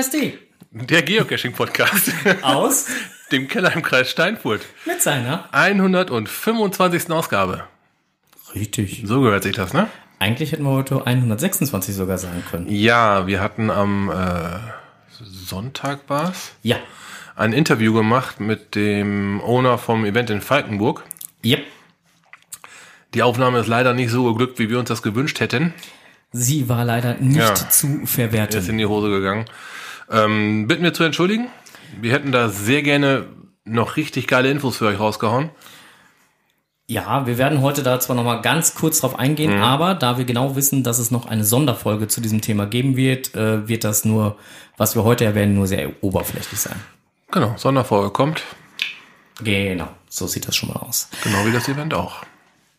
KSD. Der Geocaching-Podcast Aus dem Keller im Kreis Steinfurt. mit seiner. 125. Ausgabe. Richtig. So gehört sich das, ne? Eigentlich hätten wir heute 126 sogar sagen können. Ja, wir hatten am äh, Sonntag war's Ja. ein Interview gemacht mit dem Owner vom Event in Falkenburg. Yep. Die Aufnahme ist leider nicht so geglückt, wie wir uns das gewünscht hätten. Sie war leider nicht Ja. zu Ist verwerten. in die Hose gegangen. Ähm, bitten wir zu entschuldigen. Wir hätten da sehr gerne noch richtig geile Infos für euch rausgehauen. Ja, wir werden heute da zwar noch mal ganz kurz drauf eingehen, aber da wir genau wissen, dass es noch eine Sonderfolge zu diesem Thema geben wird, äh, wird das nur, was wir heute erwähnen, nur sehr oberflächlich sein. Genau, Sonderfolge kommt. Genau, so sieht das schon mal aus. Genau wie das Event auch.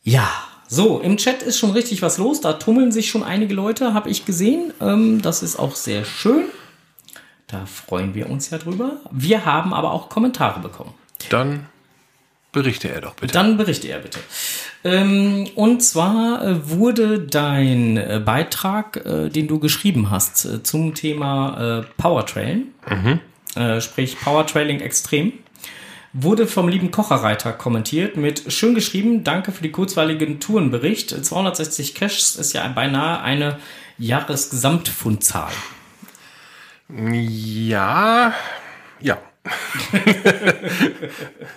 Ja, so, im Chat ist schon richtig was los. Da tummeln sich schon einige Leute, habe ich gesehen. Ähm, das ist auch sehr schön. Da freuen wir uns ja drüber. Wir haben aber auch Kommentare bekommen. Dann berichte er doch bitte. Dann berichte er bitte. Ähm, und zwar äh, wurde dein äh, Beitrag, äh, den du geschrieben hast, zum Thema Powertrailen, äh, sprich Powertrailing extrem, wurde vom lieben Kocherreiter kommentiert mit schön geschrieben, danke für die kurzweiligen Tourenbericht. 260 Caches ist ja beinahe eine Jahresgesamtfundzahl. Ja, ja.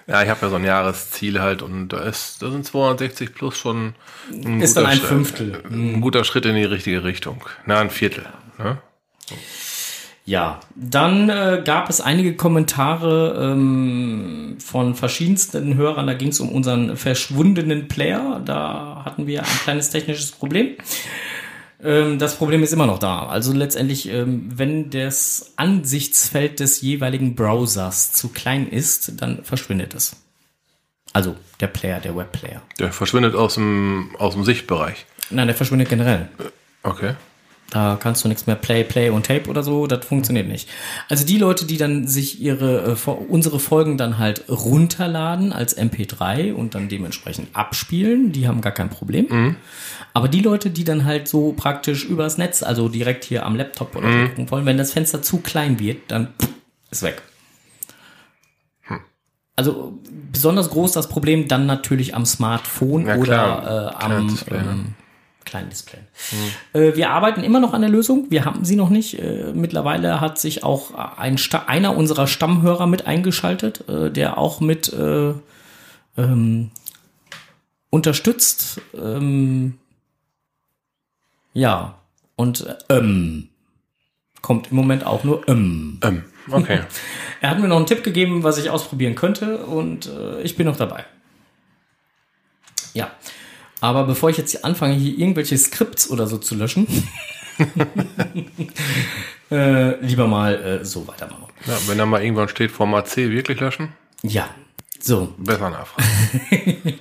ja, ich habe ja so ein Jahresziel halt und da ist, da sind 260 plus schon ein Ist dann guter ein Schritt- Fünftel. Ein guter Schritt in die richtige Richtung. Na, ein Viertel. Ne? Ja, dann äh, gab es einige Kommentare ähm, von verschiedensten Hörern. Da ging es um unseren verschwundenen Player. Da hatten wir ein kleines technisches Problem. Ähm, das Problem ist immer noch da. Also letztendlich, ähm, wenn das Ansichtsfeld des jeweiligen Browsers zu klein ist, dann verschwindet es. Also der Player, der Webplayer. Der verschwindet aus dem, aus dem Sichtbereich. Nein, der verschwindet generell. Okay. Da kannst du nichts mehr Play, Play und Tape oder so, das funktioniert nicht. Also die Leute, die dann sich ihre äh, unsere Folgen dann halt runterladen als MP3 und dann dementsprechend abspielen, die haben gar kein Problem. Aber die Leute, die dann halt so praktisch übers Netz, also direkt hier am Laptop oder so gucken wollen, wenn das Fenster zu klein wird, dann ist weg. Also besonders groß das Problem dann natürlich am Smartphone Ja, oder äh, am ähm, kleinen Display. Äh, wir arbeiten immer noch an der Lösung. Wir haben sie noch nicht. Äh, mittlerweile hat sich auch ein Sta einer unserer Stammhörer mit eingeschaltet, äh, der auch mit äh, ähm, unterstützt. Ähm, ja, und äh, ähm, kommt im Moment auch nur ähm. Ähm, okay. Er hat mir noch einen Tipp gegeben, was ich ausprobieren könnte und äh, ich bin noch dabei. Ja. Aber bevor ich jetzt hier anfange, hier irgendwelche Skripts oder so zu löschen, äh, lieber mal äh, so weitermachen. ja, wenn da mal irgendwann steht, Format C wirklich löschen, Ja. So, besser nachfragen.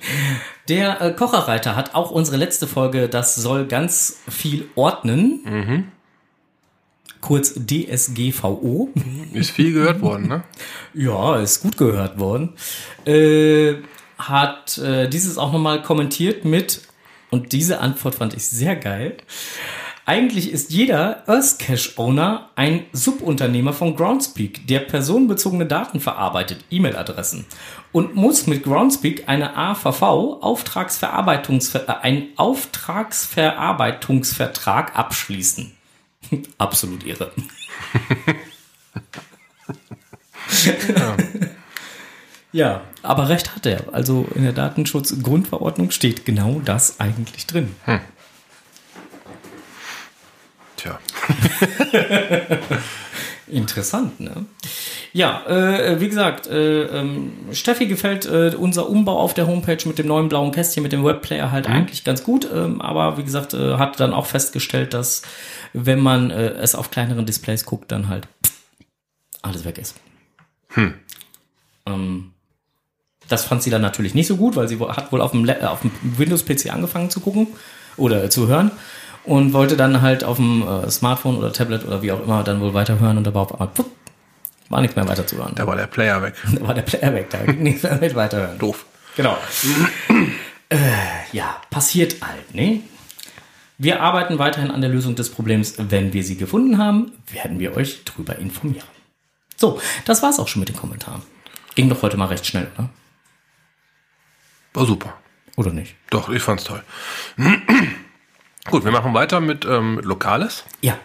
der äh, Kocherreiter hat auch unsere letzte Folge, das soll ganz viel ordnen. Kurz DSGVO. Ist viel gehört worden, ne? Ja, ist gut gehört worden. Äh, hat äh, dieses auch nochmal kommentiert mit, und diese Antwort fand ich sehr geil. Eigentlich ist jeder Earthcache-Owner ein Subunternehmer von Groundspeak, der personenbezogene Daten verarbeitet, E-Mail-Adressen, und muss mit Groundspeak eine AVV, Auftragsverarbeitungs äh, einen Auftragsverarbeitungsvertrag abschließen. Absolut irre. Ja, aber recht hat er. Also in der Datenschutzgrundverordnung steht genau das eigentlich drin. Tja. Interessant, ne? Ja, äh, wie gesagt, äh, ähm, Steffi gefällt äh, unser Umbau auf der Homepage mit dem neuen blauen Kästchen, mit dem Webplayer halt eigentlich ganz gut. Ähm, aber wie gesagt, äh, hat dann auch festgestellt, dass wenn man äh, es auf kleineren Displays guckt, dann halt alles weg ist. Ähm, das fand sie dann natürlich nicht so gut, weil sie hat wohl auf dem, äh, auf dem Windows-PC angefangen zu gucken oder zu hören und wollte dann halt auf dem äh, Smartphone oder Tablet oder wie auch immer dann wohl weiterhören und da war auf einmal pfupp, war nichts mehr weiter zu hören. Da war der Player weg. Da war der Player weg, da ging nichts mehr mit weiterhören. Doof. Genau. äh, ja, passiert halt, ne? Wir arbeiten weiterhin an der Lösung des Problems. Wenn wir sie gefunden haben, werden wir euch drüber informieren. So, das war's auch schon mit den Kommentaren. Ging doch heute mal recht schnell, oder? War super. Oder nicht? Doch, ich fand's toll. Gut, wir machen weiter mit ähm, Lokales. Ja.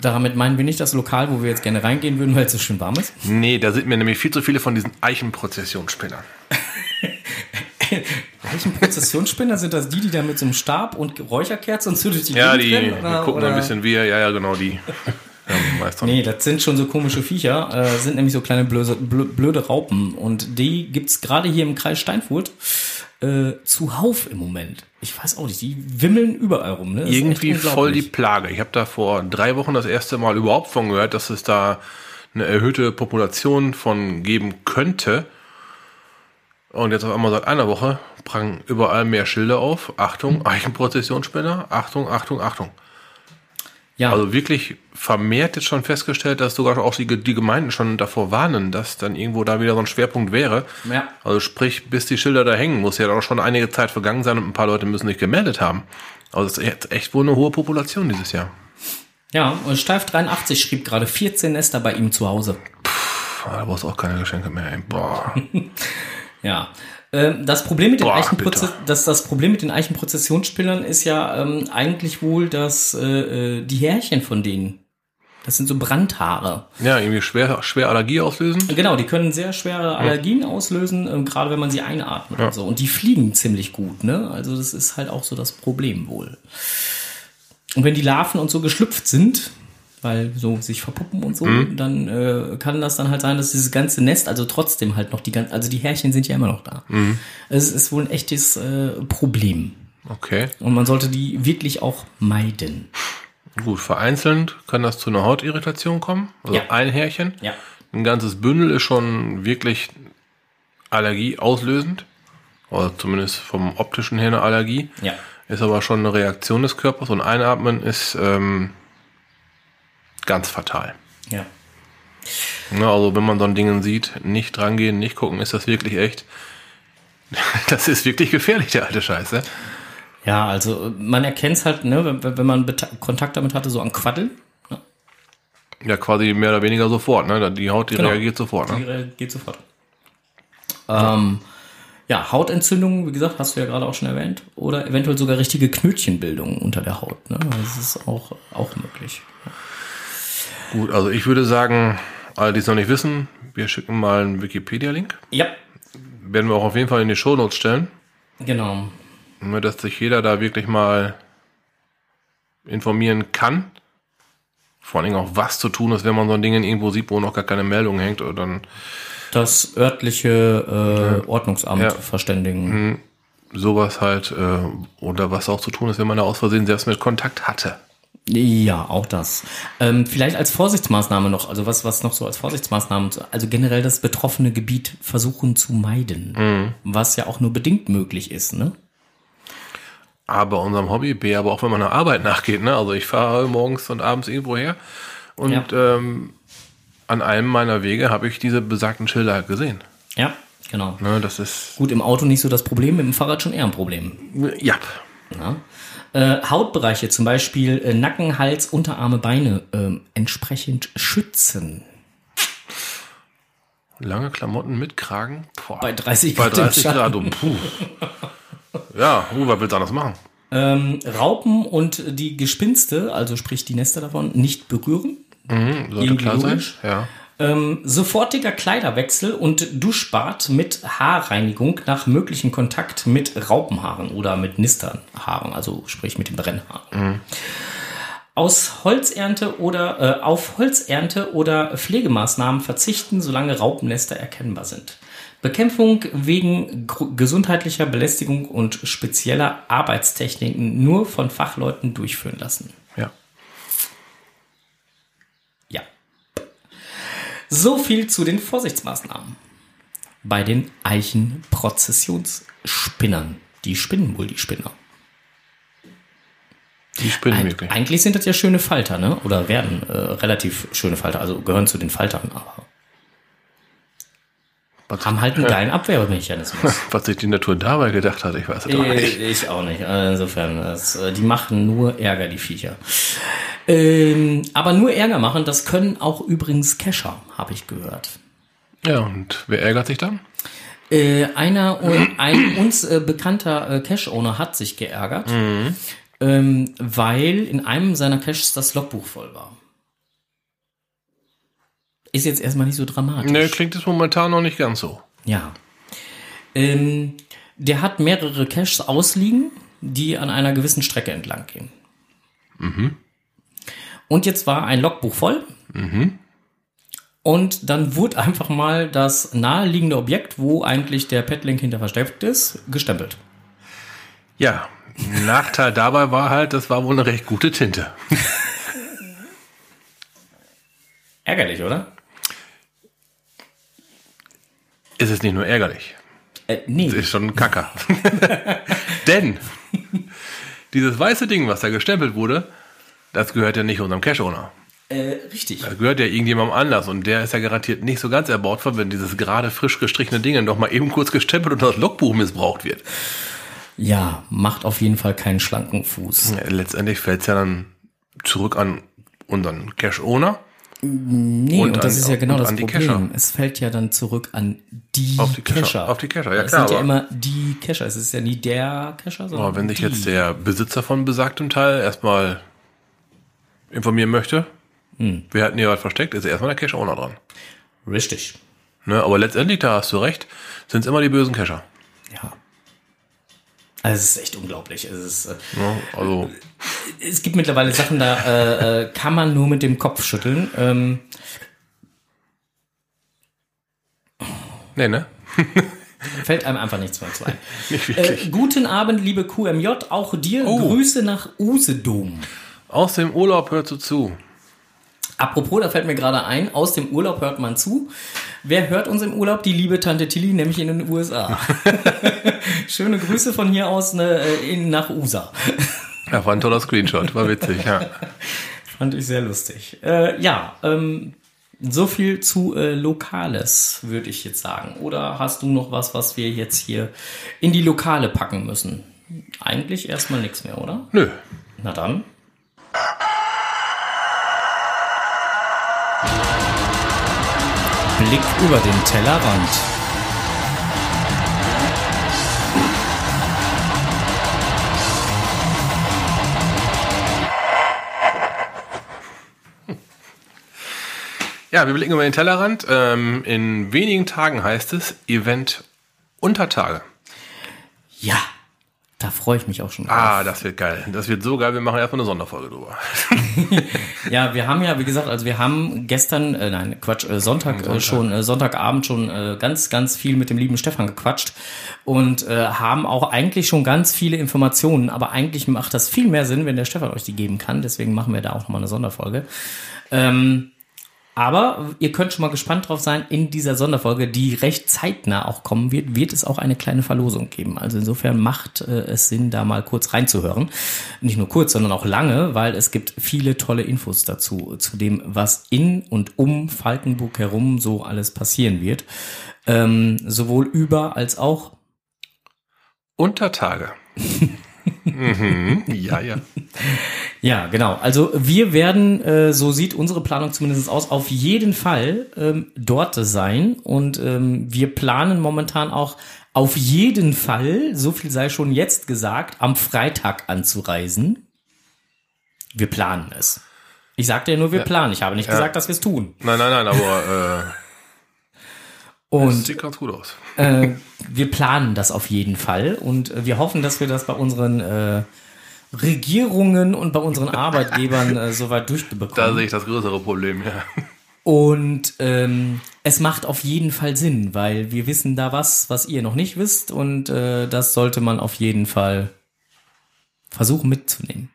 Damit meinen wir nicht das Lokal, wo wir jetzt gerne reingehen würden, weil es so schön warm ist. Nee, da sind mir nämlich viel zu viele von diesen Eichenprozessionsspinnern. Eichenprozessionsspinner sind das die, die da mit so einem Stab und Räucherkerze und so durch die Ja, Gegend die rennen, oder- gucken oder- ein bisschen wir. Ja, ja, genau, die. Meister. Nee, das sind schon so komische Viecher, äh, sind nämlich so kleine blöde, blö- blöde Raupen und die gibt's gerade hier im Kreis Steinfurt äh, zuhauf im Moment. Ich weiß auch nicht, die wimmeln überall rum. Ne? Irgendwie voll die. Plage. Ich habe da vor drei Wochen das erste Mal überhaupt von gehört, dass es da eine erhöhte Population von geben könnte. Und jetzt auf einmal seit einer Woche prangen überall mehr Schilder auf. Achtung, Eichenprozessionsspinner. Achtung, Achtung, Achtung. Ja, Also wirklich vermehrt jetzt schon festgestellt, dass sogar auch die, die Gemeinden schon davor warnen, dass dann irgendwo da wieder so ein Schwerpunkt wäre. Ja. Also sprich, bis die Schilder da hängen, muss ja auch schon einige Zeit vergangen sein und ein paar Leute müssen sich gemeldet haben. Also es ist echt- echt wohl eine hohe Population dieses Jahr. ja, und Steif 83 schrieb gerade 14 Nester bei ihm zu Hause. Puh, da brauchst du auch keine Geschenke mehr. Ey. Boah. Ja. Ähm, Das Problem mit den Boah, das, das Problem mit den Eichenprozessionsspinnern ist ja ähm, eigentlich wohl, dass äh, äh, die Härchen von denen, das sind so Brandhaare. Ja, irgendwie schwer, schwer Allergie auslösen. Genau, die können sehr schwere Allergien auslösen, ähm, gerade wenn man sie einatmet und so. Und die fliegen ziemlich gut, ne? Also das ist halt auch so das Problem wohl. Und wenn die Larven und so geschlüpft sind, weil so sich verpuppen und so, dann äh, kann das dann halt sein, dass dieses ganze Nest, also trotzdem halt noch die ganzen, also die Härchen sind ja immer noch da. Es ist wohl ein echtes äh, Problem. Okay. Und man sollte die wirklich auch meiden. Gut, vereinzelt kann das zu einer Hautirritation kommen. Also Ja. ein Härchen. Ja. Ein ganzes Bündel ist schon wirklich Allergie auslösend. Oder zumindest vom optischen her eine Allergie. Ja. Ist aber schon eine Reaktion des Körpers und Einatmen ist ähm, ganz fatal. Ja. Ja, also wenn man so ein Ding sieht, nicht drangehen, nicht gucken, ist das wirklich echt. Das ist wirklich gefährlich, der alte Scheiße. Ja, also man erkennt es halt, ne, wenn, wenn man Kontakt damit hatte, so an Quaddeln. Ne? Ja, quasi mehr oder weniger sofort. Ne? Die Haut, die Genau. reagiert sofort. Die Ne? reagiert sofort. Ähm, ja, Hautentzündungen, wie gesagt, hast du ja gerade auch schon erwähnt. Oder eventuell sogar richtige Knötchenbildungen unter der Haut. Ne? Das ist auch, auch möglich. Gut, also ich würde sagen, alle, die es noch nicht wissen, wir schicken mal einen Wikipedia-Link. Ja, Werden wir auch auf jeden Fall in die Shownotes stellen, genau. Dass sich jeder da wirklich mal informieren kann. Vor allen Dingen auch, was zu tun ist, wenn man so ein Ding irgendwo sieht, wo noch gar keine Meldung hängt. Oder dann Das örtliche äh, Ordnungsamt Ja. verständigen. sowas halt. Äh, oder was auch zu tun ist, wenn man da aus Versehen selbst mit Kontakt hatte. Ja, auch das. Ähm, vielleicht als Vorsichtsmaßnahme noch, also was, was noch so als Vorsichtsmaßnahme, also generell das betroffene Gebiet versuchen zu meiden, was ja auch nur bedingt möglich ist, ne? A, bei unserem Hobby, B, aber auch wenn man der Arbeit nachgeht. Ne? Also ich fahre morgens und abends irgendwo her und Ja. ähm, an einem meiner Wege habe ich diese besagten Schilder gesehen. Ja, genau. Ne, das ist, Gut, im Auto nicht so das Problem, mit dem Fahrrad schon eher ein Problem. ja, Ja. Äh, Hautbereiche, zum Beispiel äh, Nacken, Hals, Unterarme, Beine, ähm, entsprechend schützen. lange Klamotten mit Kragen. Boah, Bei 30 bei Grad im 30 Schatten. Grad. Und, puh. Ja, uh, was willst du anders machen? Ähm, Raupen und die Gespinste, also sprich die Nester davon, nicht berühren. Mhm, sollte klar sein. Ja. Ähm, sofortiger Kleiderwechsel und Duschbad mit Haarreinigung nach möglichen Kontakt mit Raupenhaaren oder mit Nisternhaaren, also sprich mit den Brennhaaren. Aus Holzernte oder äh, auf Holzernte oder Pflegemaßnahmen verzichten, solange Raupennester erkennbar sind. Bekämpfung wegen gesundheitlicher Belästigung und spezieller Arbeitstechniken nur von Fachleuten durchführen lassen. ja. Ja. So viel zu den Vorsichtsmaßnahmen. Bei den Eichenprozessionsspinnern. Die spinnen wohl die Spinner. Die spinnen Eig wirklich. eigentlich sind das ja schöne Falter, ne? Oder werden äh, relativ schöne Falter, also gehören zu den Faltern, aber Haben halt einen geilen Abwehrmechanismus. Was sich die Natur dabei gedacht hat, ich weiß es Äh, nicht. Ich auch nicht. Also Insofern, das, äh, die machen nur Ärger, die Viecher. Ähm, aber nur Ärger machen, das können auch übrigens Kescher, habe ich gehört. Ja, und wer ärgert sich dann? Äh, einer ein uns äh, bekannter äh, Cache-Owner hat sich geärgert, ähm, weil in einem seiner Caches das Logbuch voll war. Ist jetzt erstmal nicht so dramatisch. Ne, klingt es momentan noch nicht ganz so. Ja. Ähm, der hat mehrere Caches ausliegen, die an einer gewissen Strecke entlang gehen. Und jetzt war ein Logbuch voll. Und dann wurde einfach mal das naheliegende Objekt, wo eigentlich der Petlink hinter versteckt ist, gestempelt. Ja, Nachteil dabei war halt, das war wohl eine recht gute Tinte. Ärgerlich, oder? Ist es nicht nur ärgerlich, Äh, nee. es ist schon ein Kacker. Denn dieses weiße Ding, was da gestempelt wurde, das gehört ja nicht unserem Cache-Owner. Äh, richtig. Das gehört ja irgendjemandem anders und der ist ja garantiert nicht so ganz erbaut von, wenn dieses gerade frisch gestrichene Ding noch mal eben kurz gestempelt und das Logbuch missbraucht wird. Ja, macht auf jeden Fall keinen schlanken Fuß. Ja, Letztendlich fällt es ja dann zurück an unseren Cache-Owner. Nee, Und und, an- das ist ja genau das an Problem. Es fällt ja dann zurück an die Auf die. Cacher. Auf die Cacher, ja es klar, sind ja immer die Cacher. Es ist ja nie der Cacher, sondern Aber wenn sich jetzt der Besitzer von besagtem Teil erstmal informieren möchte, wir hatten hier was versteckt, ist erstmal der Cache-Owner dran. Richtig. Ne? Aber letztendlich, da hast du recht, sind es immer die bösen Cacher. Ja. Also es ist echt unglaublich. Es, ist, äh, Ne? Also, es gibt mittlerweile Sachen, da äh, äh, kann man nur mit dem Kopf schütteln. Ähm, nee, ne? fällt einem einfach nichts mehr zu ein. Nicht Äh, wirklich. guten Abend, liebe QMJ. Auch dir Oh. Grüße nach Usedom. Aus dem Urlaub hört du zu. Apropos, da fällt mir gerade ein, aus dem Urlaub hört man zu. Wer hört uns im Urlaub? Die liebe Tante Tilly, nämlich in den USA. Schöne Grüße von hier aus ne, äh, in, nach USA. Ja, war ein toller Screenshot, war witzig, ja. Fand ich sehr lustig. Äh, ja, ähm, so viel zu äh, Lokales, würde ich jetzt sagen. Oder hast du noch was, was wir jetzt hier in die Lokale packen müssen? Eigentlich erstmal nichts mehr, oder? Nö. Na dann. Blick über den Tellerrand. Ja, wir blicken über den Tellerrand. Ähm, in wenigen Tagen heißt es Event Untertage. Ja, da freue ich mich auch schon. Ah, das wird geil. Das wird so geil, wir machen erstmal eine Sonderfolge drüber. Ja, wir haben ja, wie gesagt, also wir haben gestern, äh, nein, Quatsch, äh, Sonntag, Äh, schon, äh, Sonntagabend schon äh, ganz, ganz viel mit dem lieben Stefan gequatscht und äh, haben auch eigentlich schon ganz viele Informationen, aber eigentlich macht das viel mehr Sinn, wenn der Stefan euch die geben kann. Deswegen machen wir da auch nochmal eine Sonderfolge. Ähm, aber ihr könnt schon mal gespannt drauf sein, in dieser Sonderfolge, die recht zeitnah auch kommen wird, wird es auch eine kleine Verlosung geben. Also insofern macht äh, es Sinn, da mal kurz reinzuhören. Nicht nur kurz, sondern auch lange, weil es gibt viele tolle Infos dazu, zu dem, was in und um Falkenburg herum so alles passieren wird. Ähm, sowohl über als auch Untertage. mhm. Ja, ja. Ja, genau. Also wir werden, äh, so sieht unsere Planung zumindest aus, auf jeden Fall ähm, dort sein. Und ähm, wir planen momentan auch auf jeden Fall, so viel sei schon jetzt gesagt, am Freitag anzureisen. Wir planen es. Ich sagte ja nur, wir planen. Ich habe nicht gesagt, dass wir es tun. Nein, nein, nein, aber Und sieht ganz gut aus. äh, wir planen das auf jeden Fall und äh, wir hoffen, dass wir das bei unseren äh, Regierungen und bei unseren Arbeitgebern äh, soweit Da durchbekommen. sehe ich das größere Problem, ja. Und ähm, es macht auf jeden Fall Sinn, weil wir wissen da was, was ihr noch nicht wisst und äh, das sollte man auf jeden Fall versuchen mitzunehmen.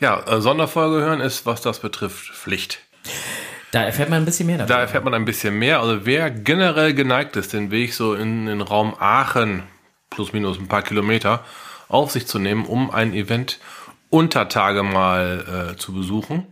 Ja, äh, Sonderfolge hören ist, was das betrifft, Pflicht. Da erfährt man ein bisschen mehr Da davon. erfährt man ein bisschen mehr. Also wer generell geneigt ist, den Weg so in den Raum Aachen, plus minus ein paar Kilometer, auf sich zu nehmen, um ein Event unter Tage mal äh, zu besuchen.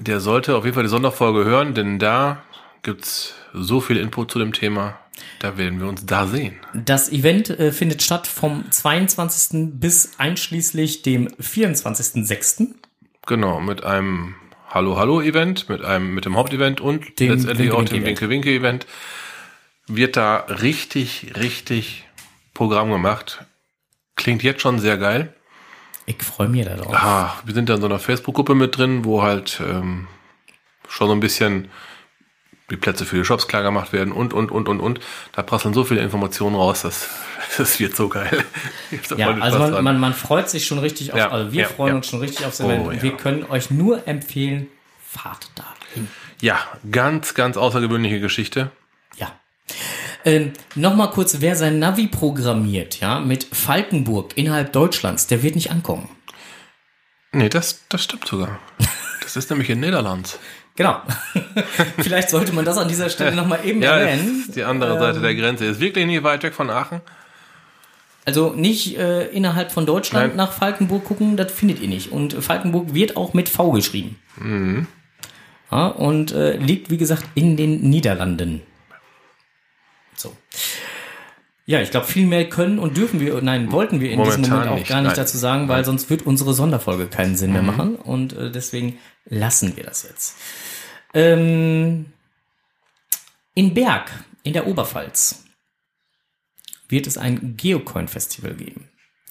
der sollte auf jeden Fall die Sonderfolge hören, denn da gibt's so viel Input zu dem Thema. Da werden wir uns da sehen. Das Event äh, findet statt vom 22. bis einschließlich dem 24.06. Genau, mit einem Hallo Hallo Event, mit einem mit dem Hauptevent und Dem letztendlich auch dem Winke-Winke-Event. Winke Winke Event wird da richtig richtig Programm gemacht. Klingt jetzt schon sehr geil. Ich freue mich darauf. Ah, wir sind da in so einer Facebook-Gruppe mit drin, wo halt ähm, schon so ein bisschen die Plätze für die Shops klar gemacht werden und, und, und, und, und. Da prasseln so viele Informationen raus, das, das wird so geil. Da Ja, also man, man, man freut sich schon richtig auf, Ja, also wir ja, freuen ja. uns schon richtig aufs Oh, Event. ja. Wir können euch nur empfehlen, fahrt dahin. ja, ganz, ganz außergewöhnliche Geschichte. Ja. Ähm, Nochmal kurz, wer sein Navi programmiert, ja, mit Falkenburg innerhalb Deutschlands, der wird nicht ankommen. Nee, das, das stimmt sogar. Das ist nämlich in Niederland. Genau. Vielleicht sollte man das an dieser Stelle nochmal eben Ja, erwähnen. ist die andere Seite der Grenze. Ist wirklich nicht weit weg von Aachen. Also nicht äh, innerhalb von Deutschland Nein. nach Falkenburg gucken, das findet ihr nicht. Und Falkenburg wird auch mit V geschrieben. Mhm. Ja, und äh, liegt, wie gesagt, in den Niederlanden. So. Ja, ich glaube, viel mehr können und dürfen wir, nein, wollten wir in diesem Momentan Moment auch nicht, gar nicht nein. dazu sagen, weil sonst wird unsere Sonderfolge keinen Sinn Mhm. mehr machen. Und äh, deswegen lassen wir das jetzt. Ähm, in Berg, in der Oberpfalz, wird es ein Geocoin-Festival geben.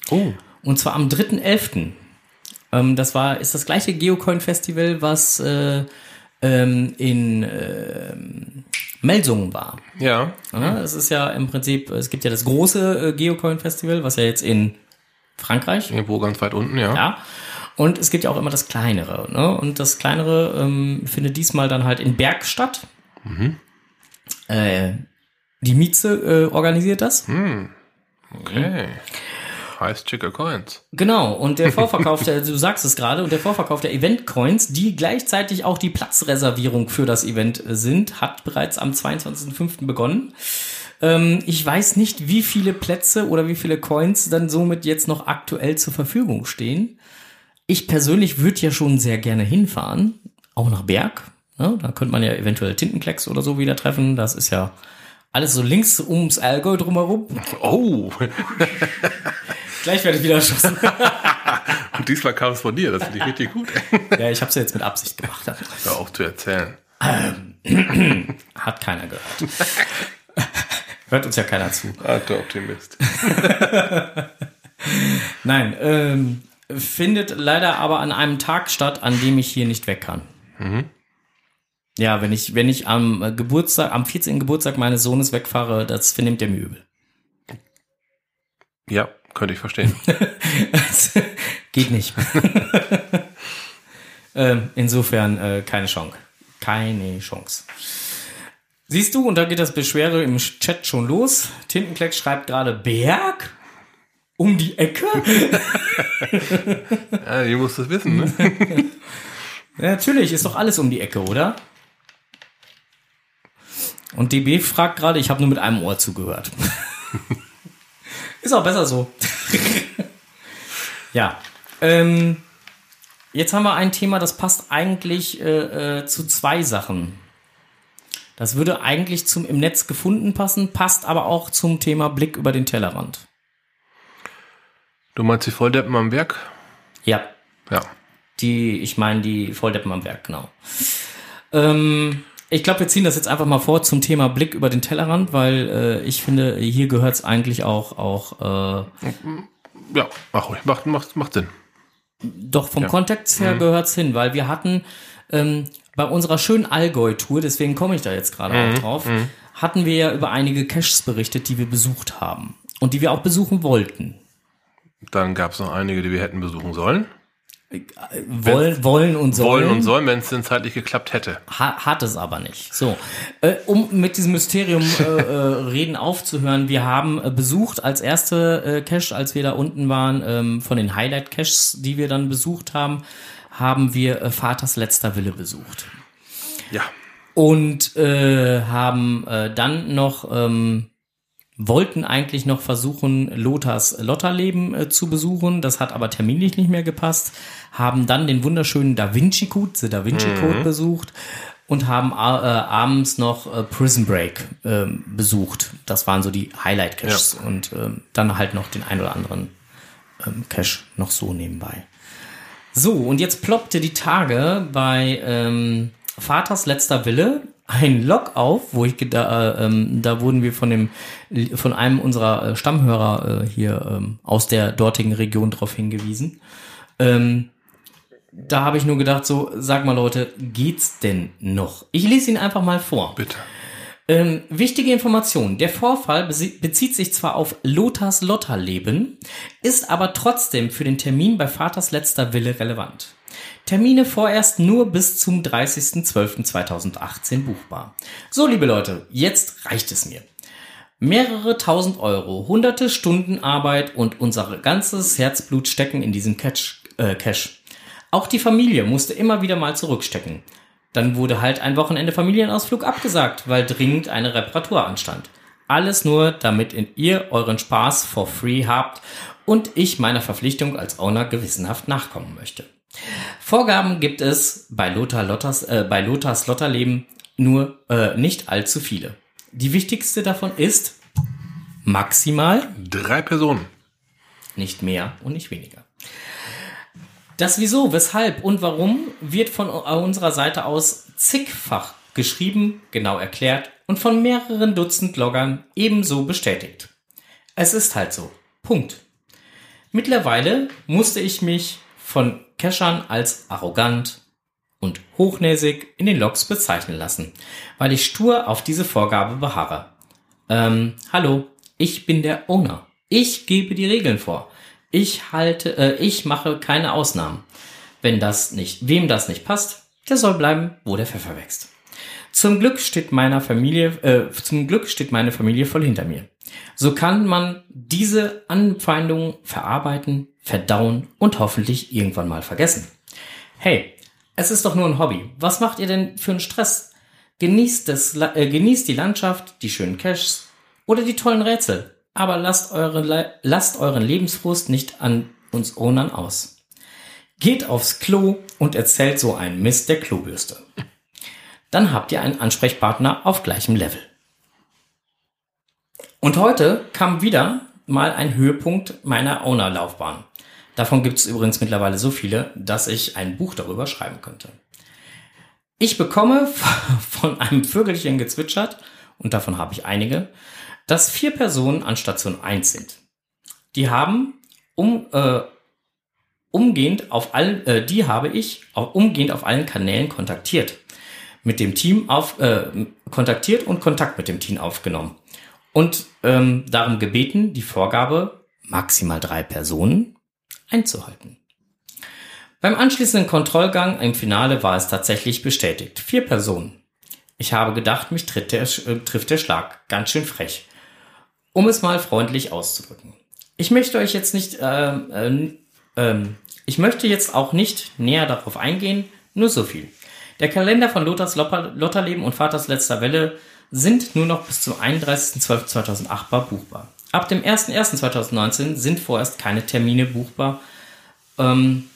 Oh. Und zwar am 3.11. Ähm, das war, ist das gleiche Geocoin-Festival, was äh, ähm, in ähm, Melsungen war. Ja. Ja, es ist ja im Prinzip, es gibt ja das große äh, Geocoin-Festival, was ja jetzt in Frankreich, Irgendwo ganz weit unten, ja. ja. Und es gibt ja auch immer das kleinere. Ne? Und das kleinere ähm, findet diesmal dann halt in Berg statt. Äh, die Mieze äh, organisiert das. Okay. Heißt Chicker Coins. Genau, und der Vorverkauf, der, du sagst es gerade, und der Vorverkauf der Event-Coins, die gleichzeitig auch die Platzreservierung für das Event äh, sind, hat bereits am 22.05. begonnen. Ähm, ich weiß nicht, wie viele Plätze oder wie viele Coins dann somit jetzt noch aktuell zur Verfügung stehen. Ich persönlich würde ja schon sehr gerne hinfahren, auch nach Berg. Ne? Da könnte man ja eventuell Tintenklecks oder so wieder treffen. Das ist ja alles so links ums Allgäu drumherum. Oh. Gleich werde ich wieder erschossen. Und diesmal kam es von dir. Das finde ich richtig gut. ja, ich habe es ja jetzt mit Absicht gemacht. Hör auf zu erzählen. Hat keiner gehört. Hört uns ja keiner zu. Alter Optimist. Nein, ähm, findet leider aber an einem Tag statt, an dem ich hier nicht weg kann. Ja, wenn ich, wenn ich am Geburtstag, am 14. Geburtstag meines Sohnes wegfahre, das vernimmt der mir übel. Ja, könnte ich verstehen. Geht nicht. ähm, insofern äh, keine Chance. Keine Chance. Siehst du, und da geht das Beschwere im Chat schon los. Tintenkleck schreibt gerade Berg? Um die Ecke? Ja, ihr musst es wissen, ne? Ja, natürlich, ist doch alles um die Ecke, oder? Und DB fragt gerade, ich habe nur mit einem Ohr zugehört. Ist auch besser so. ja. Ähm, jetzt haben wir ein Thema, das passt eigentlich äh, äh, zu zwei Sachen. Das würde eigentlich zum im Netz gefunden passen, passt aber auch zum Thema Blick über den Tellerrand. Du meinst die Volldeppen am Werk? Ja, Ja. Die, ich meine, die Volldeppen am Werk, genau. Ähm, ich glaube, wir ziehen das jetzt einfach mal vor zum Thema Blick über den Tellerrand, weil äh, ich finde, hier gehört es eigentlich auch, auch äh, Ja, mach ruhig. Macht, macht, macht Sinn. doch vom Kontext her gehört's hin, weil wir hatten ähm, bei unserer schönen Allgäu-Tour, deswegen komme ich da jetzt gerade auch drauf, hatten wir ja über einige Caches berichtet, die wir besucht haben und die wir auch besuchen wollten. Dann gab es noch einige, die wir hätten besuchen sollen. Wollen, wollen und sollen. Wollen und sollen, wenn es denn zeitlich geklappt hätte. Ha hat es aber nicht. So, äh, um mit diesem Mysterium äh, äh, reden aufzuhören, wir haben äh, besucht als erste äh, Cache, als wir da unten waren, ähm, von den Highlight Caches, die wir dann besucht haben, haben wir äh, Vaters letzter Wille besucht Ja. und äh, haben äh, dann noch ähm, wollten eigentlich noch versuchen, Lothars Lotterleben äh, zu besuchen. Das hat aber terminlich nicht mehr gepasst. Haben dann den wunderschönen Da Vinci Code, The Da Vinci Code mhm. besucht und haben äh, abends noch äh, Prison Break äh, besucht. Das waren so die Highlight Caches ja. und äh, dann halt noch den ein oder anderen ähm, Cache noch so nebenbei. So, und jetzt ploppte die Tage bei ähm, Vaters letzter Wille ein Log auf, wo ich da, äh, ähm, da wurden wir von dem von einem unserer äh, Stammhörer äh, hier ähm, aus der dortigen Region darauf hingewiesen. Ähm, da habe ich nur gedacht, so, sag mal Leute, geht's denn noch? Ich lese ihn einfach mal vor. Bitte. Ähm, wichtige Information. Der Vorfall bezieht sich zwar auf Lothars Lotterleben, ist aber trotzdem für den Termin bei Vaters letzter Wille relevant. Termine vorerst nur bis zum 30.12.2018 buchbar. So, liebe Leute, jetzt reicht es mir. Mehrere tausend Euro, hunderte Stunden Arbeit und unser ganzes Herzblut stecken in diesem Catch, äh, Cash. Auch die Familie musste immer wieder mal zurückstecken. Dann wurde halt ein Wochenende Familienausflug abgesagt, weil dringend eine Reparatur anstand. Alles nur, damit ihr euren Spaß for free habt und ich meiner Verpflichtung als Owner gewissenhaft nachkommen möchte. Vorgaben gibt es bei Lothar Lotters, äh, bei Lothars Lotterleben nur äh, nicht allzu viele. Die wichtigste davon ist maximal drei Personen. Nicht mehr und nicht weniger. Das Wieso, Weshalb und Warum wird von unserer Seite aus zigfach geschrieben, genau erklärt und von mehreren Dutzend Loggern ebenso bestätigt. Es ist halt so. Punkt. Mittlerweile musste ich mich von Cachern als arrogant und hochnäsig in den Logs bezeichnen lassen, weil ich stur auf diese Vorgabe beharre. Ähm, hallo, ich bin der Owner. Ich gebe die Regeln vor. Ich halte, äh, ich mache keine Ausnahmen. Wenn das nicht, wem das nicht passt, der soll bleiben, wo der Pfeffer wächst. Zum Glück steht meiner Familie, äh, zum Glück steht meine Familie voll hinter mir. So kann man diese Anfeindungen verarbeiten, verdauen und hoffentlich irgendwann mal vergessen. Hey, es ist doch nur ein Hobby. Was macht ihr denn für einen Stress? Genießt, das, äh, genießt die Landschaft, die schönen Caches oder die tollen Rätsel. Aber lasst, eure, lasst euren Lebensfrust nicht an uns Ownern aus. Geht aufs Klo und erzählt so einen Mist der Klobürste. Dann habt ihr einen Ansprechpartner auf gleichem Level. Und heute kam wieder mal ein Höhepunkt meiner Owner-Laufbahn. Davon gibt es übrigens mittlerweile so viele, dass ich ein Buch darüber schreiben könnte. Ich bekomme von einem Vögelchen gezwitschert, und davon habe ich einige, dass vier Personen an Station 1 sind. Die haben um, äh, umgehend auf allen, äh, die habe ich auch umgehend auf allen Kanälen kontaktiert. Mit dem Team auf, äh, kontaktiert und Kontakt mit dem Team aufgenommen. Und ähm, darum gebeten, die Vorgabe maximal drei Personen einzuhalten. Beim anschließenden Kontrollgang im Finale war es tatsächlich bestätigt. Vier Personen. Ich habe gedacht, mich der, äh, trifft der Schlag. Ganz schön frech. Um es mal freundlich auszudrücken. Ich möchte euch jetzt nicht, äh, äh, äh, ich möchte jetzt auch nicht näher darauf eingehen, nur so viel. Der Kalender von Lothars Lotterleben und Vaters letzter Welle sind nur noch bis zum 31.12.2008 buchbar. Ab dem 01.01.2019 sind vorerst keine Termine buchbar. Ähm,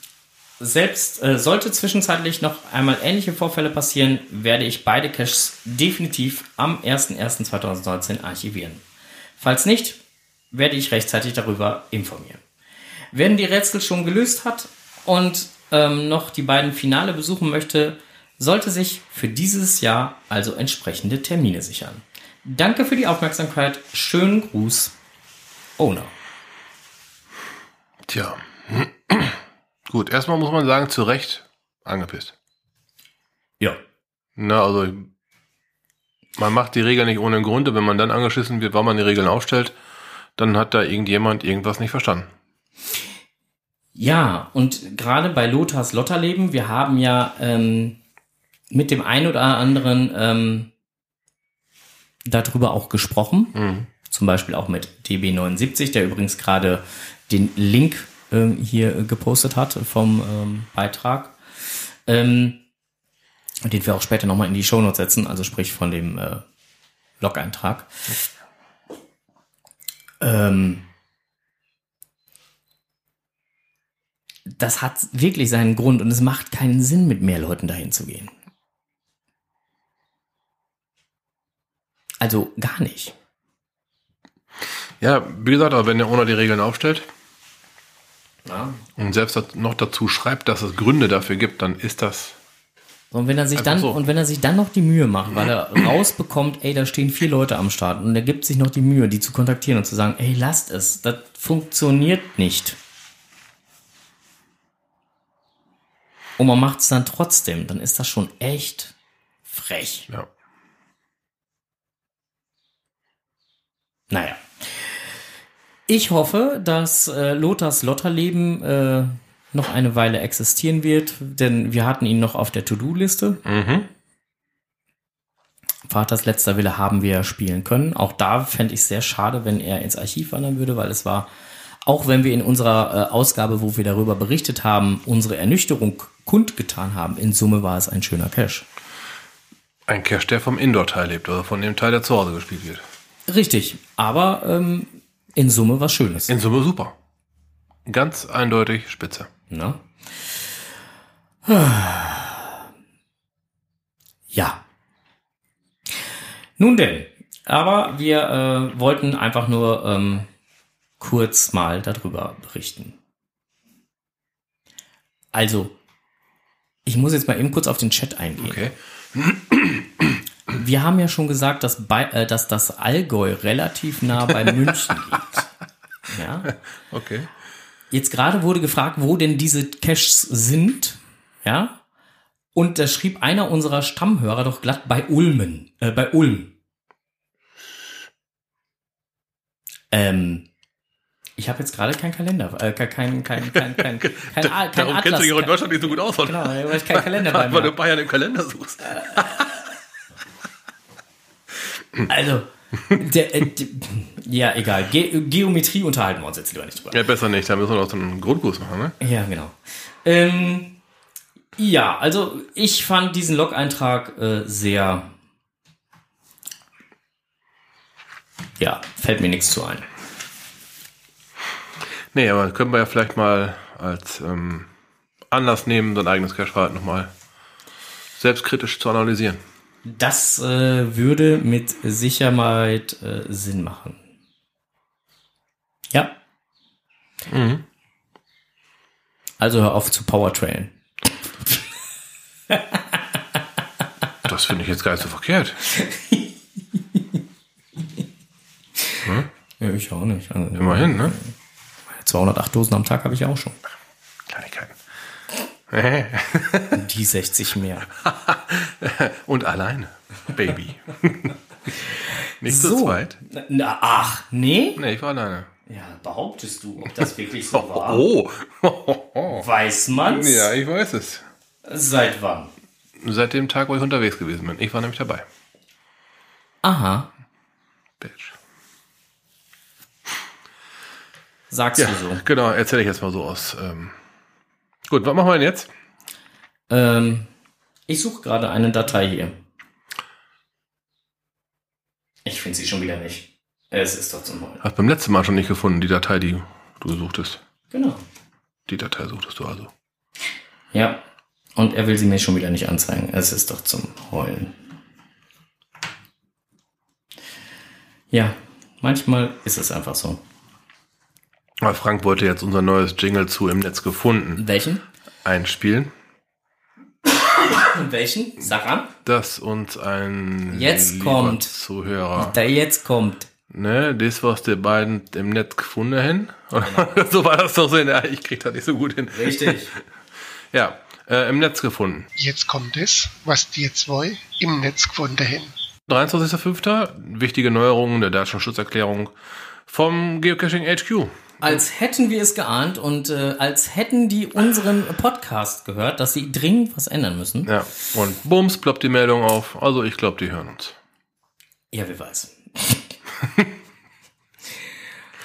selbst äh, sollte zwischenzeitlich noch einmal ähnliche Vorfälle passieren, werde ich beide Caches definitiv am 01.01.2019 archivieren. Falls nicht, werde ich rechtzeitig darüber informieren. Wer die Rätsel schon gelöst hat und ähm, noch die beiden Finale besuchen möchte, sollte sich für dieses Jahr also entsprechende Termine sichern. Danke für die Aufmerksamkeit. Schönen Gruß, Owner. Tja. Gut, erstmal muss man sagen, zu Recht angepisst. Ja. Na, also man macht die Regeln nicht ohne Grund und wenn man dann angeschissen wird, weil man die Regeln aufstellt, dann hat da irgendjemand irgendwas nicht verstanden. Ja, und gerade bei Lothars Lotterleben, wir haben ja ähm, mit dem einen oder anderen ähm, darüber auch gesprochen. Mhm. Zum Beispiel auch mit DB79, der übrigens gerade den Link ähm, hier gepostet hat vom ähm, Beitrag. Ähm, den wir auch später nochmal in die Shownotes setzen, also sprich von dem äh, Log-Eintrag. Ähm, das hat wirklich seinen Grund und es macht keinen Sinn, mit mehr Leuten dahin zu gehen. Also gar nicht. Ja, wie gesagt, aber wenn der Owner die Regeln aufstellt Ja. und selbst noch dazu schreibt, dass es Gründe dafür gibt, dann ist das. Und wenn er sich dann so. und wenn er sich dann noch die Mühe macht, weil er rausbekommt, ey, da stehen vier Leute am Start und er gibt sich noch die Mühe, die zu kontaktieren und zu sagen, ey, lasst es, das funktioniert nicht. Und man macht es dann trotzdem, dann ist das schon echt frech. Ja. Naja. Ich hoffe, dass äh, Lothars Lotterleben äh, noch eine Weile existieren wird, denn wir hatten ihn noch auf der To-Do-Liste. Mhm. Vaters letzter Wille haben wir spielen können. Auch da fände ich es sehr schade, wenn er ins Archiv wandern würde, weil es war, auch wenn wir in unserer äh, Ausgabe, wo wir darüber berichtet haben, unsere Ernüchterung kundgetan haben, in Summe war es ein schöner Cash. Ein Cache, der vom Indoor-Teil lebt, also von dem Teil, der zu Hause gespielt wird. Richtig, aber ähm, in Summe was Schönes. In Summe super. Ganz eindeutig spitze. Ne? Ja. Nun denn, aber wir äh, wollten einfach nur ähm, kurz mal darüber berichten. Also, ich muss jetzt mal eben kurz auf den Chat eingehen. Okay. Wir haben ja schon gesagt, dass, bei, äh, dass das Allgäu relativ nah bei München liegt. Ja. Okay. Jetzt gerade wurde gefragt, wo denn diese Caches sind. Ja. Und da schrieb einer unserer Stammhörer doch glatt bei Ulmen, äh, bei Ulm. Ähm, ich habe jetzt gerade keinen Kalender, äh, kein, kein, kein, kein, kein, kein, kein, Darum Atlas, kennst du dich auch in Deutschland nicht so gut aus. Genau, weil ich keinen Kalender bei mir Weil du Bayern im Kalender suchst. Also, der, äh, d- ja, egal. Ge Geometrie unterhalten wir uns jetzt lieber nicht drüber. Ja, besser nicht. Da müssen wir noch so einen Grundkurs machen, ne? Ja, genau. Ähm, ja, also ich fand diesen Log-Eintrag äh, sehr. Ja, fällt mir nichts zu ein. Nee, aber können wir ja vielleicht mal als ähm, Anlass nehmen, sein eigenes Cache-Verhalten nochmal selbstkritisch zu analysieren. Das äh, würde mit Sicherheit äh, Sinn machen. Ja. Also hör auf zu Powertrailen. Das finde ich jetzt gar nicht so verkehrt. Ja, ich auch nicht. Also, Immerhin, ne? 208 Dosen am Tag habe ich auch schon. Kleinigkeiten. Die 60 mehr. Und alleine. Baby. nicht zu So. zweit. Na, ach, nee? Nee, ich war alleine. Ja, behauptest du, ob das wirklich so war? Oh. Weiß man's? ja, ich weiß es. Seit wann? Seit dem Tag, wo ich unterwegs gewesen bin. Ich war nämlich dabei. Aha, Bitch. sagst Ja, du so. genau. Erzähle ich jetzt mal so aus. Ähm. Gut, was machen wir denn jetzt? Ähm, ich suche gerade eine Datei hier. Ich finde sie schon wieder nicht. Es ist doch zum Heulen. Hast beim letzten Mal schon nicht gefunden, die Datei, die du suchtest. Genau. Die Datei suchtest du also. Ja. Und er will sie mir schon wieder nicht anzeigen. Es ist doch zum Heulen. Ja, manchmal ist es einfach so. Aber Frank wollte jetzt unser neues Jingle zu im Netz gefunden Welchen? einspielen, Und welchen? Sag an. das uns ein Jetzt kommt. Zuhörer, Der jetzt kommt. ne, das was die beiden im Netz gefunden haben. Oder so war das doch so. Ja, ich krieg das nicht so gut hin. Richtig. Ja, äh, im Netz gefunden. Jetzt kommt es, was die zwei im Netz gefunden haben. 23.05. Wichtige Neuerungen der Datenschutzerklärung vom Geocaching HQ. Als hätten wir es geahnt und äh, als hätten die unseren Podcast gehört, dass sie dringend was ändern müssen. Ja, und bums, ploppt die Meldung auf. Also ich glaube, die hören uns. Ja, wer weiß.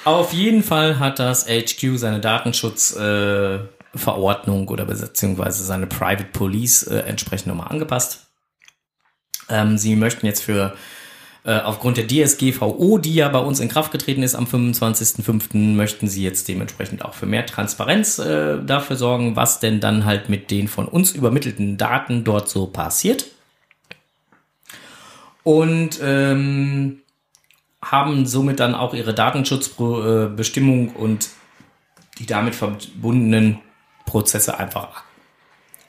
Auf jeden Fall hat das HQ seine Datenschutzverordnung äh, oder beziehungsweise seine Private Police äh, entsprechend nochmal angepasst. Ähm, sie möchten jetzt für Äh, aufgrund der DSGVO, die ja bei uns in Kraft getreten ist am 25.05., möchten sie jetzt dementsprechend auch für mehr Transparenz äh, dafür sorgen, was denn dann halt mit den von uns übermittelten Daten dort so passiert. Und ähm, haben somit dann auch ihre Datenschutzbestimmung und die damit verbundenen Prozesse einfach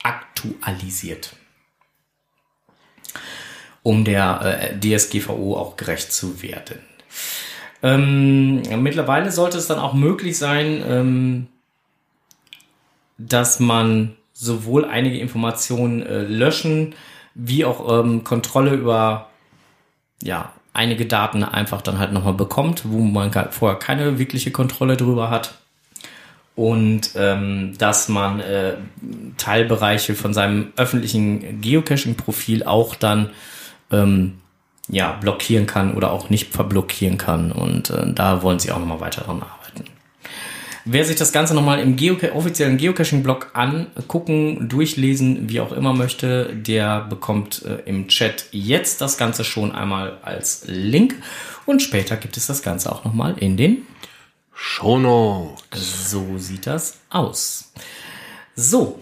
aktualisiert, um der äh, DSGVO auch gerecht zu werden. Ähm, mittlerweile sollte es dann auch möglich sein, ähm, dass man sowohl einige Informationen äh, löschen, wie auch ähm, Kontrolle über ja, einige Daten einfach dann halt nochmal bekommt, wo man vorher keine wirkliche Kontrolle drüber hat. Und ähm, dass man äh, Teilbereiche von seinem öffentlichen Geocaching-Profil auch dann ähm, ja, blockieren kann oder auch nicht verblockieren kann. Und äh, da wollen sie auch nochmal weiter dran arbeiten. Wer sich das Ganze nochmal im Geoca offiziellen Geocaching-Blog angucken, durchlesen, wie auch immer möchte, der bekommt äh, im Chat jetzt das Ganze schon einmal als Link und später gibt es das Ganze auch nochmal in den Shownotes. So sieht das aus. So,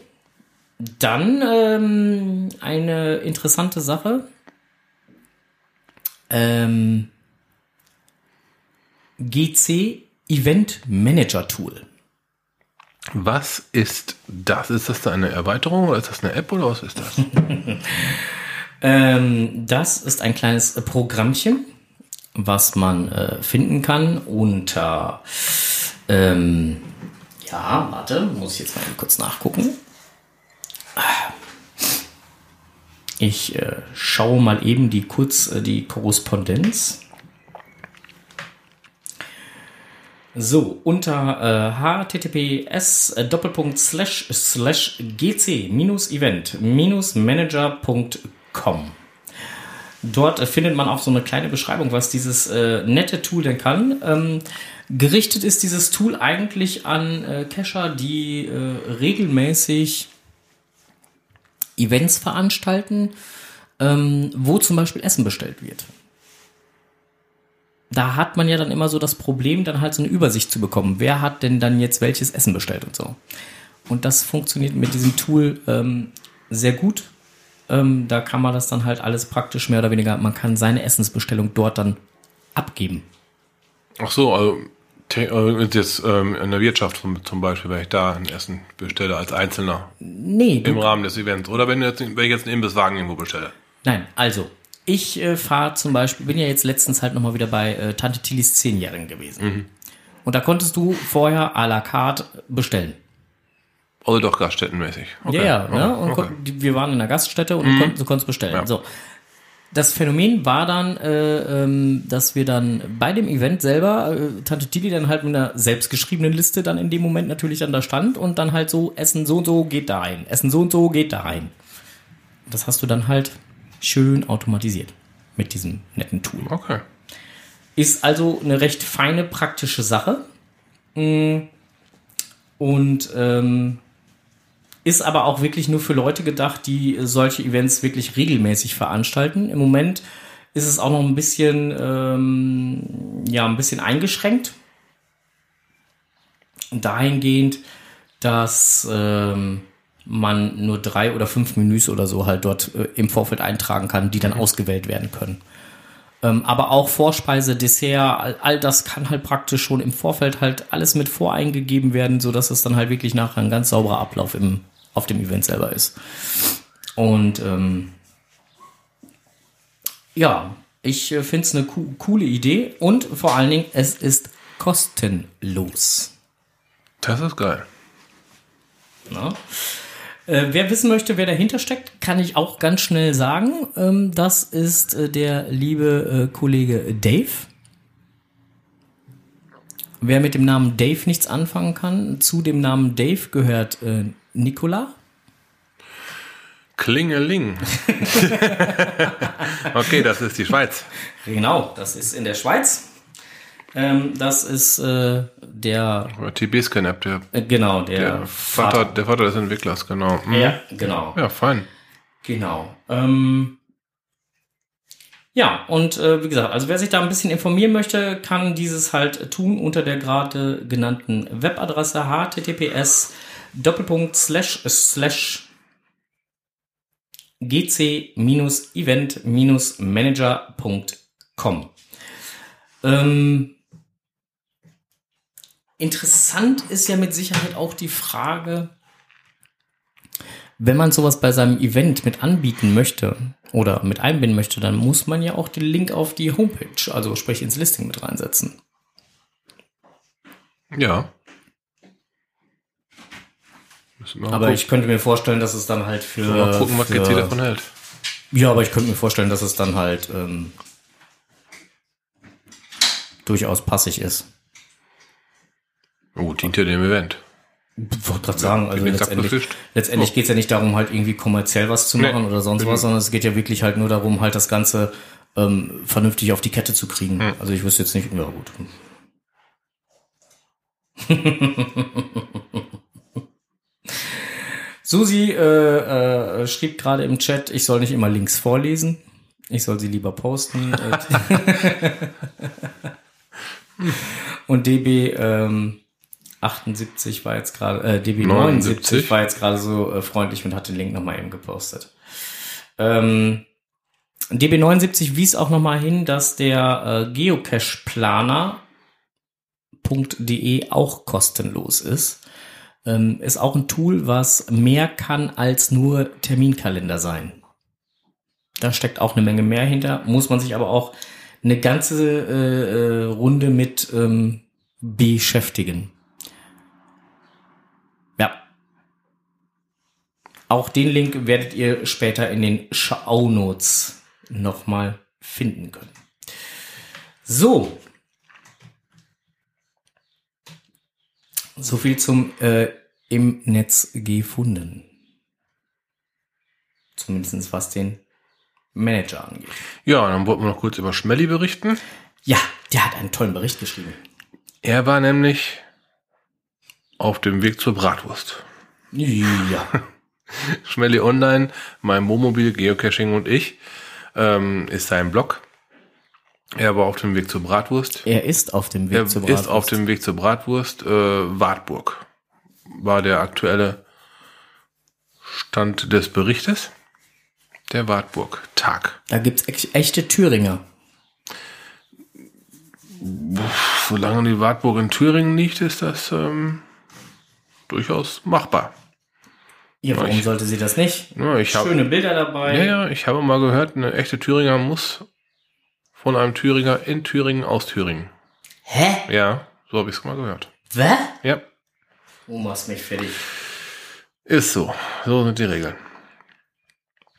dann ähm, eine interessante Sache. Ähm, GC Event Manager Tool. Was ist das? Ist das da eine Erweiterung oder ist das eine App oder was ist das? ähm, das ist ein kleines Programmchen, was man äh, finden kann unter, ähm, ja, warte, muss ich jetzt mal kurz nachgucken. Ich äh, schaue mal eben die kurz äh, die Korrespondenz. So, unter äh, https äh, doppelpunkt slash slash gc minus event minus manager.com. Dort äh, findet man auch so eine kleine Beschreibung, was dieses äh, nette Tool denn kann. Ähm, gerichtet ist dieses Tool eigentlich an äh, Cacher, die äh, regelmäßig Events veranstalten, ähm, wo zum Beispiel Essen bestellt wird da hat man ja dann immer so das Problem, dann halt so eine Übersicht zu bekommen. Wer hat denn dann jetzt welches Essen bestellt und so. Und das funktioniert mit diesem Tool ähm, sehr gut. Ähm, da kann man das dann halt alles praktisch mehr oder weniger, man kann seine Essensbestellung dort dann abgeben. Ach so, also jetzt ähm, in der Wirtschaft zum Beispiel, wenn ich da ein Essen bestelle als Einzelner. Nee. Im Rahmen des Events. Oder wenn, jetzt, wenn ich jetzt einen Imbisswagen irgendwo bestelle. Nein, also ich äh, fahre zum Beispiel, bin ja jetzt letztens halt nochmal wieder bei äh, Tante Tillis Zehnjährigen gewesen. Mhm. Und da konntest du vorher à la carte bestellen. Also doch gaststättenmäßig. Okay. Ja, ja. Ne? Und okay. wir waren in der Gaststätte und mhm. du, konntest, du konntest bestellen. Ja. So. Das Phänomen war dann, äh, ähm, dass wir dann bei dem Event selber, äh, Tante Tilly dann halt mit einer selbstgeschriebenen Liste dann in dem Moment natürlich dann da stand und dann halt so, Essen so und so geht da rein, Essen so und so geht da rein. Das hast du dann halt schön automatisiert mit diesem netten Tool. Okay. Ist also eine recht feine, praktische Sache. Mm. Und ähm, ist aber auch wirklich nur für Leute gedacht, die solche Events wirklich regelmäßig veranstalten. Im Moment ist es auch noch ein bisschen, ähm, ja, ein bisschen eingeschränkt. Dahingehend, dass ähm, man nur drei oder fünf Menüs oder so halt dort äh, im Vorfeld eintragen kann, die dann mhm. ausgewählt werden können. Ähm, aber auch Vorspeise, Dessert, all, all, das kann halt praktisch schon im Vorfeld halt alles mit voreingegeben werden, so dass es dann halt wirklich nachher ein ganz sauberer Ablauf im, auf dem Event selber ist. Und ähm, ja, ich äh, finde es eine co coole Idee und vor allen Dingen, es ist kostenlos. Das ist geil. Na? Äh, wer wissen möchte, wer dahinter steckt, kann ich auch ganz schnell sagen. Ähm, das ist äh, der liebe äh, Kollege Dave. Wer mit dem Namen Dave nichts anfangen kann, zu dem Namen Dave gehört Nicola. Klingeling. okay, das ist die Schweiz. Genau, das ist in der Schweiz. Ähm, das ist äh, der. TB-Scan-App, der. Äh, genau, der, der Vater, Vater, Der Vater des Entwicklers, genau. Mhm. Ja, genau. Ja, fein. Genau. Ähm, Ja, und äh, wie gesagt, also wer sich da ein bisschen informieren möchte, kann dieses halt tun unter der gerade genannten Webadresse https Doppelpunkt slash slash gc-event-manager.com. Ähm, interessant ist ja mit Sicherheit auch die Frage, wenn man sowas bei seinem Event mit anbieten möchte oder mit einbinden möchte, dann muss man ja auch den Link auf die Homepage, also sprich ins Listing mit reinsetzen. Ja. Aber ich könnte mir vorstellen, dass es dann halt für. Mal gucken, was für, GC davon hält. Ja, aber ich könnte mir vorstellen, dass es dann halt ähm, durchaus passig ist. Oh, dient ja dem Event. Ich wollte gerade sagen, also wird nichts letztendlich, letztendlich geht es ja nicht darum, halt irgendwie kommerziell was zu Nee. machen oder sonst was, sondern es geht ja wirklich halt nur darum, halt das Ganze ähm, vernünftig auf die Kette zu kriegen. Hm. Also ich wüsste jetzt nicht, ja gut. Susi äh, äh, schrieb gerade im Chat, ich soll nicht immer Links vorlesen. Ich soll sie lieber posten. Und DB ähm, 78 war jetzt gerade, äh, DB 79 79 war jetzt gerade so äh, freundlich und hat den Link nochmal eben gepostet. Ähm, DB79 wies auch nochmal hin, dass der äh, Geocache-Planer.de auch kostenlos ist. Ähm, ist auch ein Tool, was mehr kann als nur Terminkalender sein. Da steckt auch eine Menge mehr hinter, muss man sich aber auch eine ganze äh, äh, Runde mit ähm, beschäftigen. Ja. Auch den Link werdet ihr später in den Show Notes nochmal finden können. So. So viel zum äh, im Netz gefunden. Zumindest was den Manager angeht. Ja, dann wollten wir noch kurz über Schmelly berichten. Ja, der hat einen tollen Bericht geschrieben. Er war nämlich auf dem Weg zur Bratwurst. Ja. Schmelly Online, mein Wohnmobil, Geocaching und ich, ähm, ist sein Blog. Er war auf dem Weg zur Bratwurst. Er ist auf dem Weg Er zur ist Bratwurst. auf dem Weg zur Bratwurst. Äh, Wartburg war der aktuelle Stand des Berichtes. Der Wartburg-Tag. Da gibt's echt- echte Thüringer. Solange die Wartburg in Thüringen liegt, ist das ähm, durchaus machbar. Ja, warum ich- sollte sie das nicht? Ja, ich hab- Schöne Bilder dabei. Ja, ja, ich habe mal gehört, eine echte Thüringer muss von einem Thüringer in Thüringen aus Thüringen. Hä? Ja, so habe ich es mal gehört. Was? Ja, Du machst mich fertig. ist so. So sind die Regeln.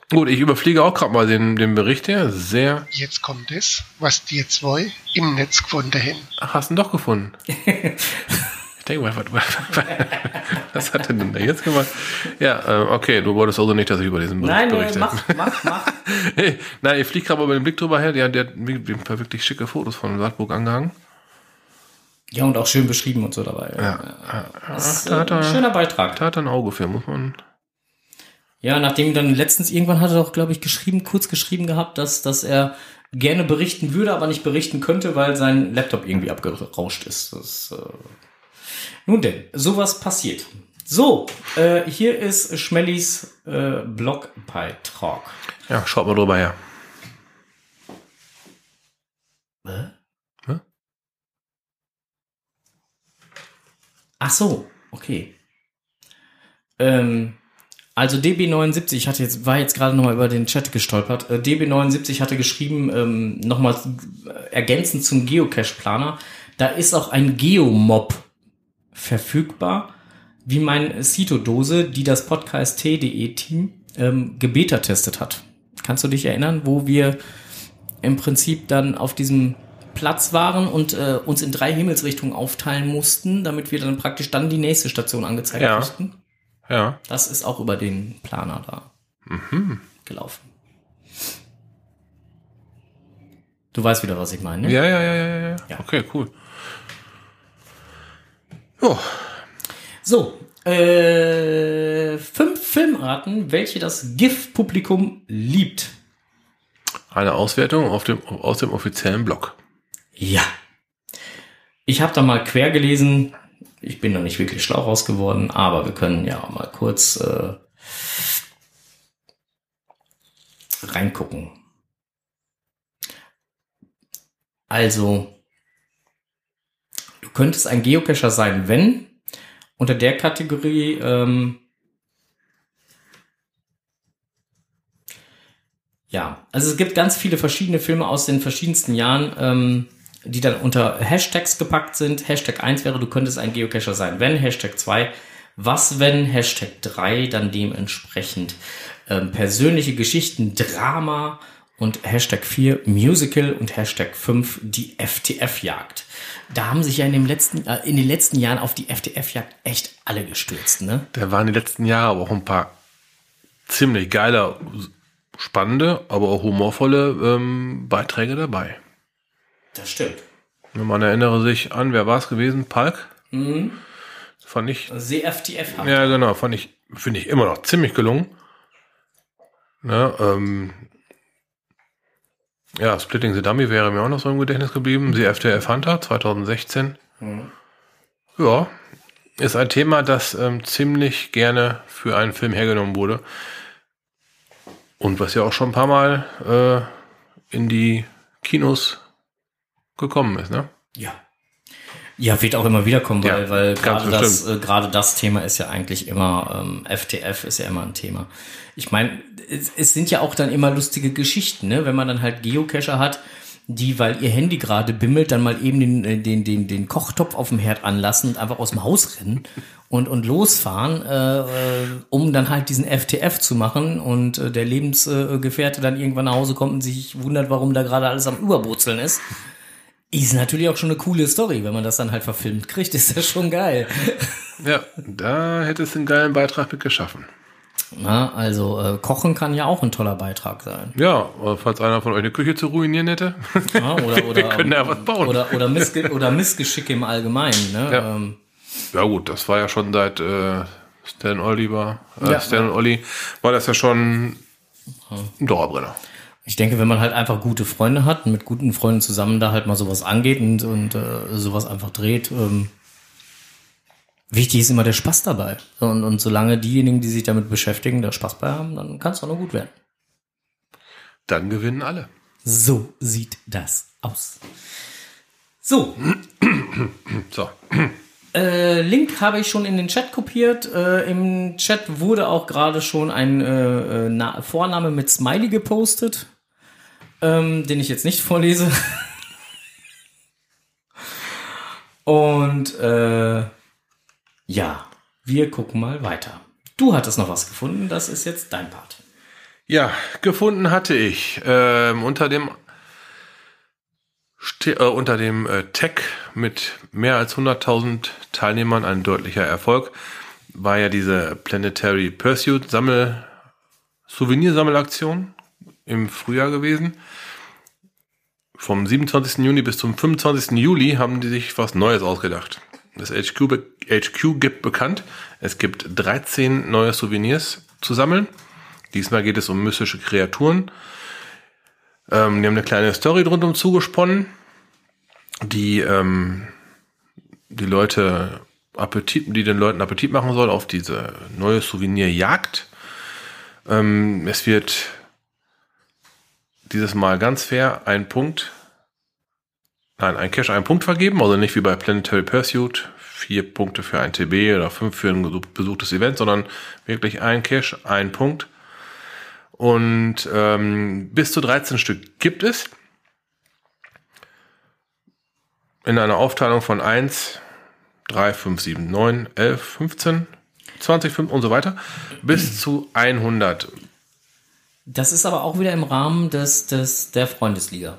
Gut, ich überfliege auch gerade mal den, den Bericht hier. Sehr. Jetzt kommt es, was die zwei im Netz gefunden haben. Ach, hast du ihn doch gefunden. ich denke mal, was, was, was hat er denn da jetzt gemacht? Ja, äh, okay, du wolltest also nicht, dass ich über diesen Bericht Nein, berichte. mach, mach, mach. Hey, nein, ich fliege gerade mal über den Blick drüber her. Der, der hat wie- ein paar wirklich schicke Fotos von Wartburg angehangen. Ja, und auch schön beschrieben und so dabei. Ja. Das ist, äh, da hat ein er- schöner Beitrag. Da hat er ein Auge für, muss man. Ja, nachdem dann letztens irgendwann hat er doch, glaube ich, geschrieben, kurz geschrieben gehabt, dass, dass er gerne berichten würde, aber nicht berichten könnte, weil sein Laptop irgendwie abgerauscht ist. Das, äh Nun denn, sowas passiert. So, äh, hier ist Schmellis äh, Blogbeitrag. Ja, schaut mal drüber her. Hä? Ach so, okay. Ähm, also DB79 ich hatte jetzt, war jetzt gerade nochmal über den Chat gestolpert. Äh, DB79 hatte geschrieben, ähm, nochmal ergänzend zum Geocache-Planer, da ist auch ein Geomob verfügbar, wie mein Cito-Dose, die das Podcast.de-Team ähm, gebeta-testet hat. Kannst du dich erinnern, wo wir im Prinzip dann auf diesem Platz waren und äh, uns in drei Himmelsrichtungen aufteilen mussten, damit wir dann praktisch dann die nächste Station angezeigt Ja. mussten. Ja. Das ist auch über den Planer da Mhm. gelaufen. Du weißt wieder, was ich meine, ne? Ja, ja, ja, ja, ja, ja. Okay, cool. Oh, So, äh, fünf Filmarten, welche das GIF-Publikum liebt. Eine Auswertung auf dem, aus dem offiziellen Blog. Ja. Ich habe da mal quer gelesen. Ich bin noch nicht wirklich schlau raus geworden, aber wir können ja mal kurz äh, reingucken. Also, du könntest ein Geocacher sein, wenn unter der Kategorie ähm, ja, also es gibt ganz viele verschiedene Filme aus den verschiedensten Jahren, ähm, die dann unter Hashtags gepackt sind. Hashtag 1 wäre, du könntest ein Geocacher sein, wenn. Hashtag 2, was wenn. Hashtag 3 dann dementsprechend ähm, persönliche Geschichten, Drama und Hashtag 4 Musical und Hashtag 5 die FTF-Jagd. Da haben sich ja in, dem letzten, äh, in den letzten Jahren auf die FTF-Jagd echt alle gestürzt, ne? Da waren die letzten Jahre aber auch ein paar ziemlich geile, spannende, aber auch humorvolle ähm, Beiträge dabei. Das stimmt. Man erinnere sich an, wer war es gewesen? Palk? Mhm. Fand ich. CFTF hat. Ja, genau, fand ich, finde ich immer noch ziemlich gelungen. Ne, ähm, ja, Splitting the Dummy wäre mir auch noch so im Gedächtnis geblieben. FTF Hunter 2016. Mhm. Ja, ist ein Thema, das ähm, ziemlich gerne für einen Film hergenommen wurde. Und was ja auch schon ein paar Mal äh, in die Kinos gekommen ist, ne? Ja. Ja, wird auch immer wieder kommen, weil, Ja, weil gerade das, äh, gerade das Thema ist ja eigentlich immer, ähm, FTF ist ja immer ein Thema. Ich meine, es, es sind ja auch dann immer lustige Geschichten, ne? Wenn man dann halt Geocacher hat, die, weil ihr Handy gerade bimmelt, dann mal eben den, äh, den, den, den Kochtopf auf dem Herd anlassen und einfach aus dem Haus rennen und, und losfahren, äh, äh, um dann halt diesen FTF zu machen und äh, der Lebensgefährte dann irgendwann nach Hause kommt und sich wundert, warum da gerade alles am Überbrutzeln ist. Ist natürlich auch schon eine coole Story, wenn man das dann halt verfilmt kriegt, ist das schon geil. Ja, da hätte es einen geilen Beitrag mit geschaffen. Na, also äh, Kochen kann ja auch ein toller Beitrag sein. Ja, falls einer von euch eine Küche zu ruinieren hätte. Ja, oder, oder, Wir können ja was bauen. Oder, oder, Missge oder Missgeschicke im Allgemeinen. Ne? Ja. Ähm, Ja gut, das war ja schon seit äh, Stan Oliver, äh, Ja. Stan und Olli, war das ja schon ein Dauerbrenner. Ich denke, wenn man halt einfach gute Freunde hat und mit guten Freunden zusammen da halt mal sowas angeht und, und äh, sowas einfach dreht, ähm, wichtig ist immer der Spaß dabei. Und, und solange diejenigen, die sich damit beschäftigen, da Spaß bei haben, dann kann es auch nur gut werden. Dann gewinnen alle. So sieht das aus. So, So, Äh, Link habe ich schon in den Chat kopiert. Äh, Im Chat wurde auch gerade schon ein äh, äh, Na Vorname mit Smiley gepostet, ähm, den ich jetzt nicht vorlese. Und äh, ja, wir gucken mal weiter. Du hattest noch was gefunden, das ist jetzt dein Part. ja, gefunden hatte ich ähm, unter dem Ste äh, unter dem äh, Tag mit mehr als 100.000 Teilnehmern ein deutlicher Erfolg war ja diese Planetary Pursuit Sammel Souvenirsammelaktion im Frühjahr gewesen. Vom 27. Juni bis zum 25. Juli haben die sich was Neues ausgedacht. Das HQ, HQ gibt bekannt, es gibt 13 neue Souvenirs zu sammeln. Diesmal geht es um mystische Kreaturen. Ähm, die haben eine kleine Story drumherum zugesponnen, die ähm, die Leute Appetit, die den Leuten Appetit machen soll auf diese neue Souvenirjagd. Ähm, es wird dieses Mal ganz fair ein Punkt, nein, ein Cash einen Punkt vergeben, also nicht wie bei Planetary Pursuit, vier Punkte für ein TB oder fünf für ein besuchtes Event, sondern wirklich ein Cash, ein Punkt. Und ähm, bis zu 13 Stück gibt es. In einer Aufteilung von 1, 3, 5, 7, 9, 11, 15, 20, 5 und so weiter. Bis zu 100. Das ist aber auch wieder im Rahmen des, des der Freundesliga.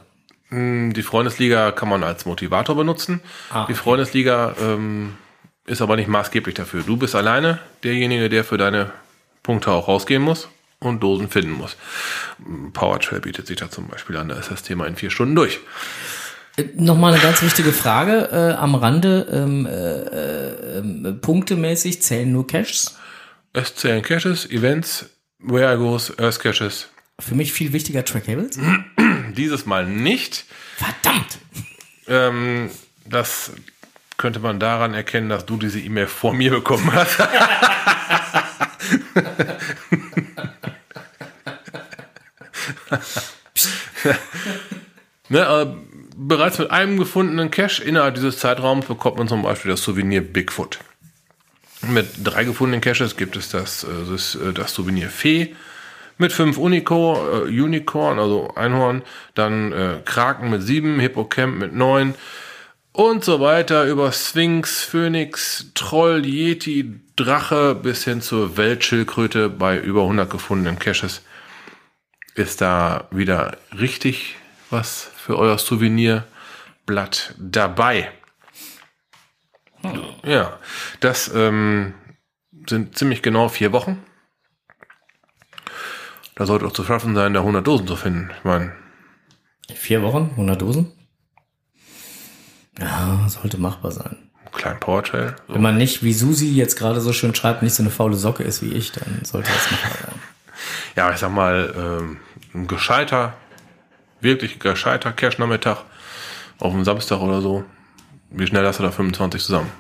Die Freundesliga kann man als Motivator benutzen. Ah, Die. Freundesliga ähm, ist aber nicht maßgeblich dafür. Du bist alleine derjenige, der für deine Punkte auch rausgehen muss und Dosen finden muss. PowerTrail bietet sich da zum Beispiel an. Da ist das Thema in vier Stunden durch. Äh, Nochmal eine ganz wichtige Frage äh, am Rande. Ähm, äh, äh, punktemäßig zählen nur Caches. Es zählen Caches, Events, Where I Goes, Earth Caches. Für mich viel wichtiger Trackables. Dieses Mal nicht. Verdammt! Ähm, das könnte man daran erkennen, dass du diese E-Mail vor mir bekommen hast. ne, äh, bereits mit einem gefundenen Cache innerhalb dieses Zeitraums bekommt man zum Beispiel das Souvenir Bigfoot. Mit drei gefundenen Caches gibt es das, äh, das, äh, das Souvenir Fee. Mit fünf Unico, äh, Unicorn, also Einhorn. Dann äh, Kraken mit sieben, Hippocamp mit neun. Und so weiter über Sphinx, Phönix, Troll, Yeti, Drache bis hin zur Weltschildkröte bei über 100 gefundenen Caches. Ist da wieder richtig was für euer Souvenirblatt dabei. Ja, das ähm, sind ziemlich genau vier Wochen. Da sollte auch zu schaffen sein, da 100 Dosen zu finden. Ich meine, Vier Wochen, 100 Dosen? Ja, sollte machbar sein. kleinen Power Trail. So. Wenn man nicht, wie Susi jetzt gerade so schön schreibt, nicht so eine faule Socke ist wie ich, dann sollte das machbar sein. Ja, ich sag mal, ähm, ein gescheiter, wirklich gescheiter Cash-Nachmittag auf dem Samstag oder so. Wie schnell hast du da 25 zusammen?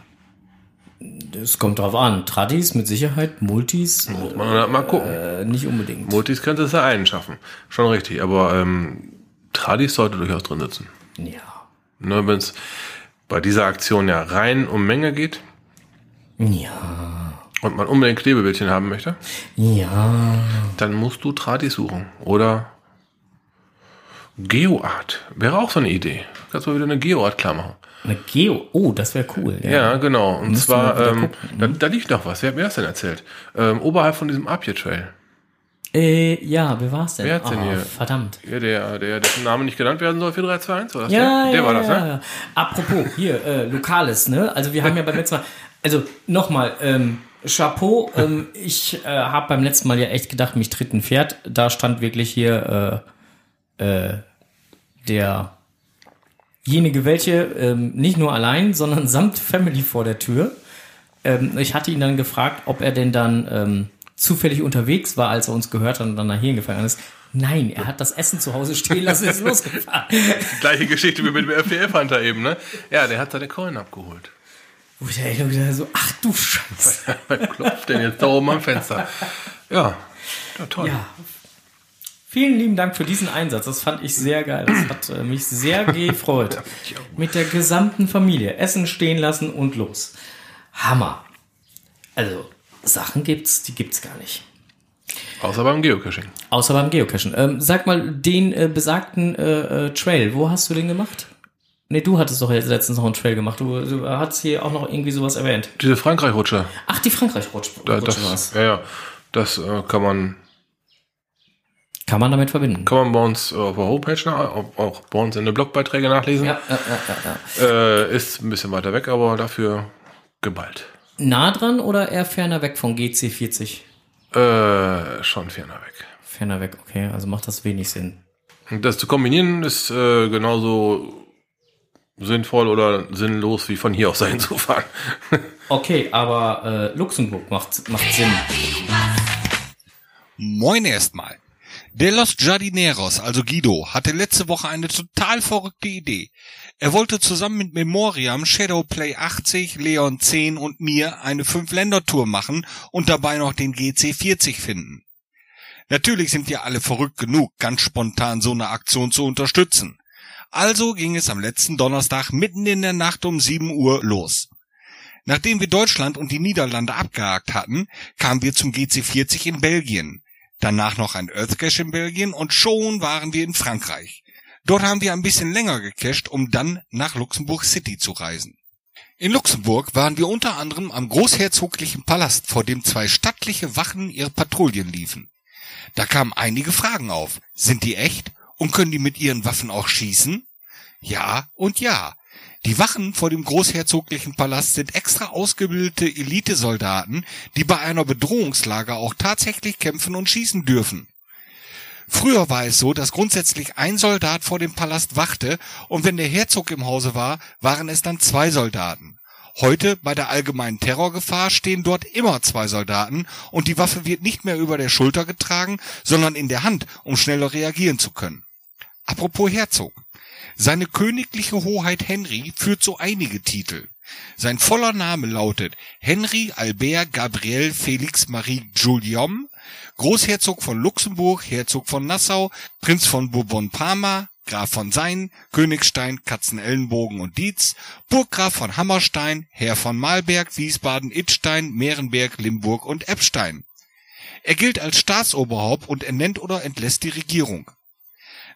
Es kommt drauf an. Tradis mit Sicherheit, Multis Muss man halt mal gucken. äh, nicht unbedingt. Multis könnte es ja einen schaffen. Schon richtig, aber ähm, Tradis sollte durchaus drin sitzen. Ja. Ne, Wenn es bei dieser Aktion ja rein um Menge geht Ja. Und man unbedingt Klebebildchen haben möchte, Ja. dann musst du Tradis suchen. Oder Geoart. Wäre auch so eine Idee. Kannst du wieder eine Geoart klar machen. Eine Geo. Oh, das wäre cool. Ja, genau. Und Müsste zwar, ähm, da, da liegt noch was. Wer hat mir das denn erzählt? Ähm, oberhalb von diesem Apia Trail. Äh, ja, wer war's denn? Wer hat's denn Oh, hier? Verdammt. Ja, der, der, dessen Name nicht genannt werden soll für 321, war das Ja, der? Der ja, war das, ja, ne? ja. Apropos, hier, äh, Lokales, ne? Also wir haben ja beim letzten Mal, also nochmal, ähm, Chapeau, ähm, ich äh, habe beim letzten Mal ja echt gedacht, mich tritt ein Pferd. Da stand wirklich hier äh, äh, derjenige, welche ähm, nicht nur allein, sondern samt Family vor der Tür. Ähm, ich hatte ihn dann gefragt, ob er denn dann ähm, zufällig unterwegs war, als er uns gehört hat und dann nach hier gefahren ist. Nein, er hat das Essen zu Hause stehen lassen, ist losgefahren. Gleiche Geschichte wie mit dem FDF-Hunter eben, ne? Ja, der hat seine Coin abgeholt. Wo ich nur gedacht so, ach du Scheiße. Wer klopft denn jetzt da oben am Fenster? Ja, ja toll. Ja. Vielen lieben Dank für diesen Einsatz. Das fand ich sehr geil. Das hat äh, mich sehr gefreut. Mit der gesamten Familie. Essen stehen lassen und los. Hammer. Also, Sachen gibt's, die gibt's gar nicht. Außer beim Geocaching. Außer beim Geocachen. Ähm, sag mal, den äh, besagten äh, äh, Trail, wo hast du den gemacht? Nee, du hattest doch letztens noch einen Trail gemacht. Du, du hast hier auch noch irgendwie sowas erwähnt. Diese Frankreich-Rutsche, Ach, die Frankreich-Rutsche da, das, war's. ja, ja, das äh, kann man Kann man damit verbinden. kann man bei uns auf der Homepage, nach, auch, auch bei uns in den Blogbeiträgen nachlesen. Ja, ja, ja, ja, ja. Äh, ist ein bisschen weiter weg, aber dafür geballt. Nah dran oder eher ferner weg von GC40? Äh, schon ferner weg. Ferner weg, okay, also macht das wenig Sinn. Das zu kombinieren ist äh, genauso sinnvoll oder sinnlos wie von hier aus dahin zu fahren. Okay, aber äh, Luxemburg macht, macht Sinn. Moin erstmal. Der Los Jardineros, also Guido, hatte letzte Woche eine total verrückte Idee. Er wollte zusammen mit Memoriam, Shadowplay 80, Leon 10 und mir eine Fünf-Länder-Tour machen und dabei noch den GC40 finden. Natürlich sind wir alle verrückt genug, ganz spontan so eine Aktion zu unterstützen. Also ging es am letzten Donnerstag mitten in der Nacht um 7 Uhr los. Nachdem wir Deutschland und die Niederlande abgehakt hatten, kamen wir zum GC40 in Belgien. Danach noch ein Earthcache in Belgien und schon waren wir in Frankreich. Dort haben wir ein bisschen länger gecached, um dann nach Luxemburg City zu reisen. In Luxemburg waren wir unter anderem am großherzoglichen Palast, vor dem zwei stattliche Wachen ihre Patrouillen liefen. Da kamen einige Fragen auf. Sind die echt? Und können die mit ihren Waffen auch schießen? Ja und ja. Die Wachen vor dem großherzoglichen Palast sind extra ausgebildete Elitesoldaten, die bei einer Bedrohungslage auch tatsächlich kämpfen und schießen dürfen. Früher war es so, dass grundsätzlich ein Soldat vor dem Palast wachte und wenn der Herzog im Hause war, waren es dann zwei Soldaten. Heute, bei der allgemeinen Terrorgefahr, stehen dort immer zwei Soldaten und die Waffe wird nicht mehr über der Schulter getragen, sondern in der Hand, um schneller reagieren zu können. Apropos Herzog. Seine königliche Hoheit Henry führt so einige Titel. Sein voller Name lautet Henry Albert Gabriel Felix Marie Guillaume, Großherzog von Luxemburg, Herzog von Nassau, Prinz von Bourbon-Parma, Graf von Sein, Königstein, Katzenellenbogen und Dietz, Burggraf von Hammerstein, Herr von Malberg, Wiesbaden, Ittstein, Mehrenberg, Limburg und Eppstein. Er gilt als Staatsoberhaupt und ernennt oder entlässt die Regierung.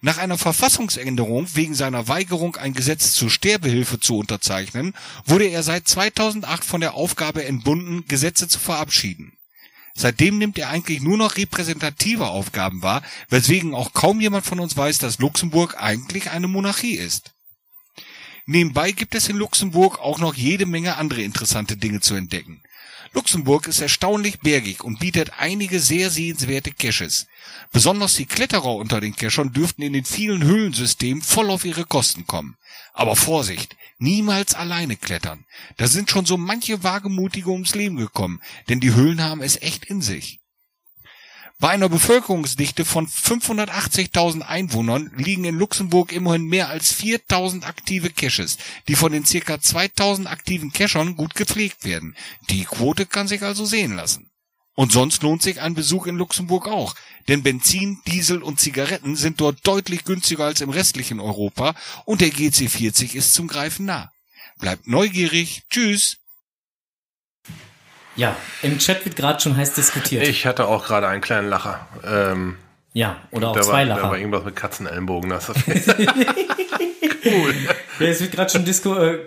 Nach einer Verfassungsänderung wegen seiner Weigerung, ein Gesetz zur Sterbehilfe zu unterzeichnen, wurde er seit 2008 von der Aufgabe entbunden, Gesetze zu verabschieden. Seitdem nimmt er eigentlich nur noch repräsentative Aufgaben wahr, weswegen auch kaum jemand von uns weiß, dass Luxemburg eigentlich eine Monarchie ist. Nebenbei gibt es in Luxemburg auch noch jede Menge andere interessante Dinge zu entdecken. Luxemburg ist erstaunlich bergig und bietet einige sehr sehenswerte Caches. Besonders die Kletterer unter den Cachern dürften in den vielen Höhlensystemen voll auf ihre Kosten kommen. Aber Vorsicht, niemals alleine klettern. Da sind schon so manche Wagemutige ums Leben gekommen, denn die Höhlen haben es echt in sich. Bei einer Bevölkerungsdichte von 580.000 Einwohnern liegen in Luxemburg immerhin mehr als 4.000 aktive Caches, die von den circa 2.000 aktiven Cachern gut gepflegt werden. Die Quote kann sich also sehen lassen. Und sonst lohnt sich ein Besuch in Luxemburg auch, denn Benzin, Diesel und Zigaretten sind dort deutlich günstiger als im restlichen Europa und der GC40 ist zum Greifen nah. Bleibt neugierig. Tschüss. Ja, im Chat wird gerade schon heiß diskutiert. Ich hatte auch gerade einen kleinen Lacher. Ähm, ja, oder auch zwei war, da war Lacher. irgendwas mit Katzenellenbogen. Das Ja, es wird gerade schon Disco, äh,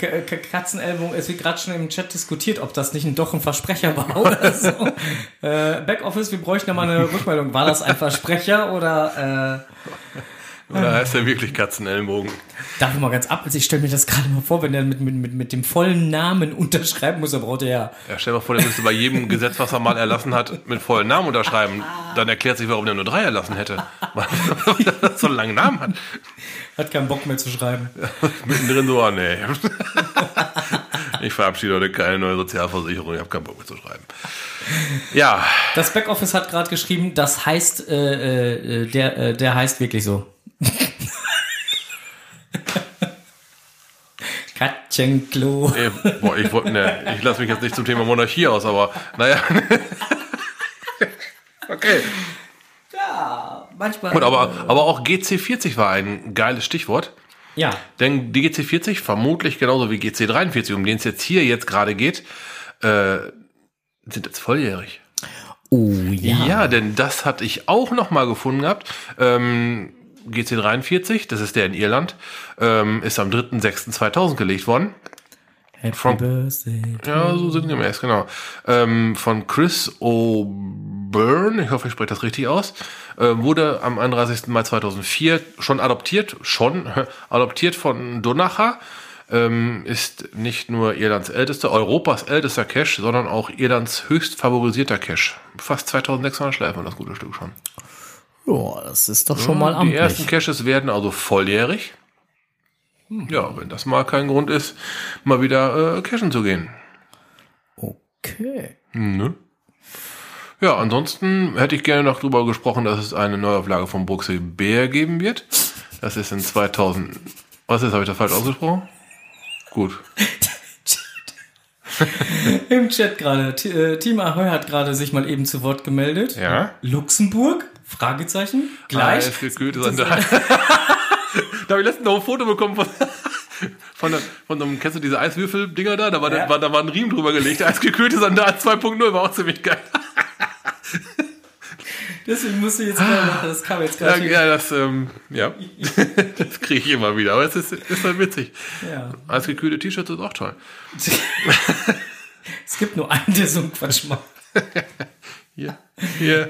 Katzenellbogen, es wird gerade schon im Chat diskutiert, ob das nicht ein, doch ein Versprecher war oder so. äh, Backoffice, wir bräuchten nochmal eine Rückmeldung. War das ein Versprecher oder äh, Oder heißt der wirklich Katzenellenbogen? darf ich mal ganz ab? Also ich stelle mir das gerade mal vor, wenn er mit, mit, mit, mit dem vollen Namen unterschreiben muss, dann braucht er ja. Ja, stell dir mal vor, der müsste bei jedem Gesetz, was er mal erlassen hat, mit vollen Namen unterschreiben. Dann erklärt sich, warum der nur drei erlassen hätte. Weil er so einen langen Namen hat. Hat keinen Bock mehr zu schreiben. Mittendrin so, oh nee. Ich verabschiede heute keine neue Sozialversicherung, ich habe keinen Bock mehr zu schreiben. Ja, Das Backoffice hat gerade geschrieben, das heißt, äh, äh, der, äh, der heißt wirklich so. Katschenklo. eh, boah, ich, ne, ich lasse mich jetzt nicht zum Thema Monarchie aus, aber naja. Okay. Ja, manchmal. Gut, aber, aber auch GC40 war ein geiles Stichwort. Ja, Denn die GC40, vermutlich genauso wie GC43, um den es jetzt hier jetzt gerade geht, äh, sind jetzt volljährig. Oh ja. Ja, denn das hatte ich auch noch mal gefunden gehabt. Ähm, GC43, das ist der in Irland, ähm, ist am 3.6.2000 gelegt worden. Happy From- Birthday. Ja, so erst, genau. Ähm, von Chris O'Byrne, ich hoffe, ich spreche das richtig aus, äh, wurde am 31. Mai 2004 schon adoptiert, schon adoptiert von Donacher. Ähm, ist nicht nur Irlands ältester, Europas ältester Cache, sondern auch Irlands höchst favorisierter Cache. Fast 2600 Schleifen, das gute Stück schon. Ja, das ist doch schon mal Die ersten amtlich. Caches werden also volljährig. Ja, wenn das mal kein Grund ist, mal wieder äh, cashen zu gehen. Okay. Ne? Ja, ansonsten hätte ich gerne noch drüber gesprochen, dass es eine Neuauflage von Bruxel Bär geben wird. Das ist in 2000. Was ist, habe ich das falsch ausgesprochen? Gut. Im Chat gerade. Äh, Team Ahoy hat gerade sich mal eben zu Wort gemeldet. Ja. Luxemburg? Fragezeichen. Gleich. Alles gekühlte Sandalen. da habe ich letztens noch ein Foto bekommen von, von, der, von einem, kennst du diese Eiswürfel-Dinger da? Da war, Ja. war, da war ein Riemen drüber gelegt. Eisgekühlte Sandalen 2.0 war auch ziemlich geil. Deswegen musst du jetzt mal machen. Das kam jetzt Ja, gerade. ja, das, ähm, ja. das kriege ich immer wieder. Aber es ist, ist halt witzig. Ja. Eisgekühlte T-Shirts ist auch toll. Es gibt nur einen, der so einen Quatsch macht. Hier, hier,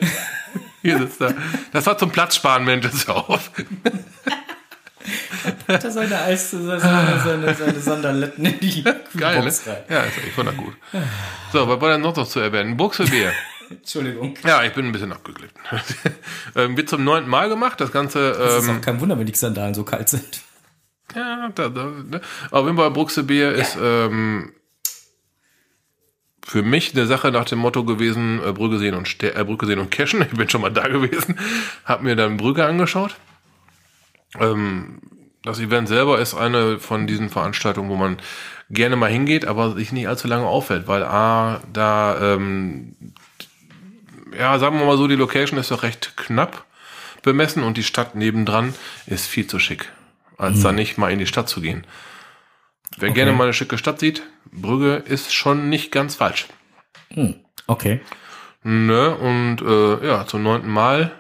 hier sitzt er. Das war zum Platz sparen, Mensch, das auf. Hat er seine Eis, seine, seine, seine Sandaletten in die Geil, ne? Box rein. Ja, ist, ich fand das gut. So, was war denn noch, noch zu erwähnen? Buchselbier. Entschuldigung. Ja, ich bin ein bisschen abgeklebt. ähm, wird zum neunten Mal gemacht. Das Ganze, Das ist ähm, auch kein Wunder, wenn die Sandalen so kalt sind. ja, da, da, ne? auf jeden Fall Bruxelbier ist ähm, für mich eine Sache nach dem Motto gewesen, äh, Brügge sehen und Ster äh, Brügge sehen und cashen. Ich bin schon mal da gewesen, hab mir dann Brügge angeschaut. Ähm, das Event selber ist eine von diesen Veranstaltungen, wo man gerne mal hingeht, aber sich nicht allzu lange auffällt, weil A, da, ähm, ja, sagen wir mal so, die Location ist doch recht knapp bemessen und die Stadt nebendran ist viel zu schick, als da nicht mal in die Stadt zu gehen. Wer gerne mal eine schicke Stadt sieht, Brügge ist schon nicht ganz falsch. Okay. Ne, und äh, ja, zum neunten Mal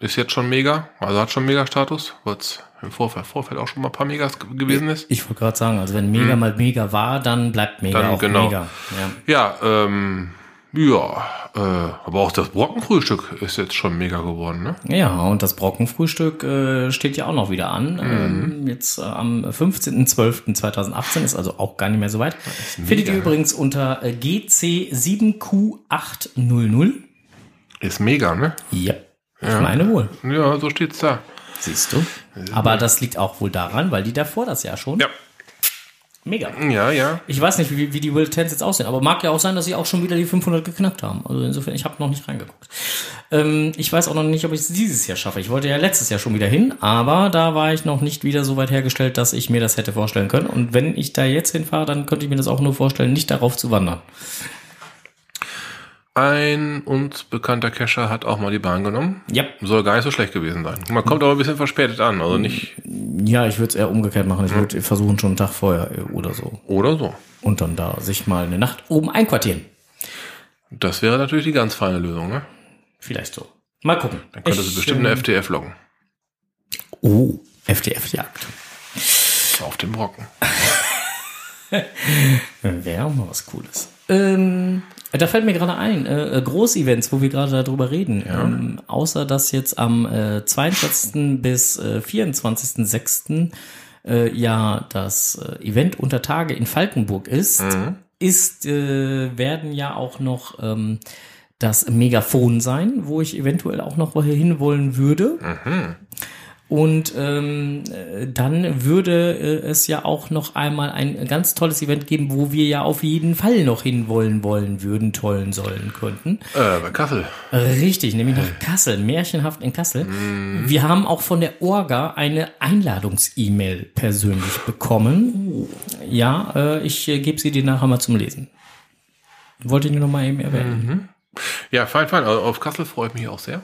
ist jetzt schon mega, also hat schon Mega-Status, weil es im Vorfeld, Vorfeld auch schon mal ein paar Megas ge- gewesen ist. Ich wollte gerade sagen, also wenn Mega mal Mega war, dann bleibt Mega Dann auch genau. Mega. Ja. Ja, ähm, ja, äh, aber auch das Brockenfrühstück ist jetzt schon mega geworden, ne? Ja, und das Brockenfrühstück äh, steht ja auch noch wieder an. Ähm, jetzt äh, am 15.12.2018 ist also auch gar nicht mehr so weit. Findet ihr übrigens unter äh, GC7Q800. Ist mega, ne? Ja, ich meine wohl. Ja, so steht's da. Siehst du. Aber das liegt auch wohl daran, weil die davor das Jahr schon. Ja, Mega. ja, ja. Ich weiß nicht, wie, wie die World Tens jetzt aussehen, aber mag ja auch sein, dass sie auch schon wieder die 500 geknackt haben. Also insofern, ich habe noch nicht reingeguckt. Ähm, ich weiß auch noch nicht, ob ich es dieses Jahr schaffe. Ich wollte ja letztes Jahr schon wieder hin, aber da war ich noch nicht wieder so weit hergestellt, dass ich mir das hätte vorstellen können. Und wenn ich da jetzt hinfahre, dann könnte ich mir das auch nur vorstellen, nicht darauf zu wandern. Ein uns bekannter Cacher hat auch mal die Bahn genommen. Ja, Soll gar nicht so schlecht gewesen sein. Man kommt aber ein bisschen verspätet an, also nicht ja, ich würde es eher umgekehrt machen. Ich würde versuchen, schon einen Tag vorher äh, oder so. oder so. Und dann da sich mal eine Nacht oben einquartieren. Das wäre natürlich die ganz feine Lösung, ne? Vielleicht so. Mal gucken. Dann könnte sie Ich, bestimmt ähm, eine FTF loggen. Oh, FDF-Jagd. Auf dem Brocken. Wäre auch mal was Cooles. Ähm, da fällt mir gerade ein, äh, äh, Großevents, wo wir gerade darüber reden. Ähm, außer dass jetzt am äh, 22. bis äh, 24.06. Äh, ja das äh, Event unter Tage in Falkenburg ist, ist äh, werden ja auch noch ähm, das Megafon sein, wo ich eventuell auch noch hin wollen würde. Und ähm, äh, dann würde äh, es ja auch noch einmal ein ganz tolles Event geben, wo wir ja auf jeden Fall noch hinwollen wollen würden, tollen sollen könnten. Äh, bei Kassel. Richtig, nämlich nach Kassel, märchenhaft in Kassel. Wir haben auch von der Orga eine Einladungs-E-Mail persönlich bekommen. Ja, äh, ich äh, gebe sie dir nachher mal zum Lesen. Wollte ich nur noch mal eben erwähnen. Ja, fein, fein. Also auf Kassel freue ich mich auch sehr.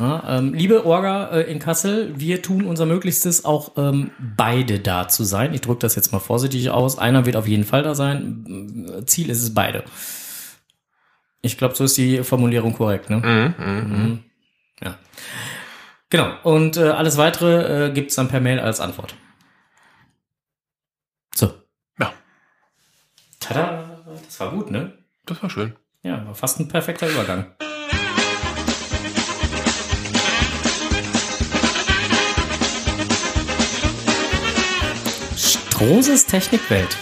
Ja, ähm, liebe Orga äh, in Kassel, wir tun unser Möglichstes, auch ähm, beide da zu sein. Ich drücke das jetzt mal vorsichtig aus. Einer wird auf jeden Fall da sein. M- Ziel ist es beide. Ich glaube, so ist die Formulierung korrekt. Ne? Mhm. Ja. Genau. Und äh, alles weitere äh, gibt's dann per Mail als Antwort. So. Ja, Tada! Das war gut, ne? das war schön. Ja, war fast ein perfekter Übergang. Strohses Technikwelt.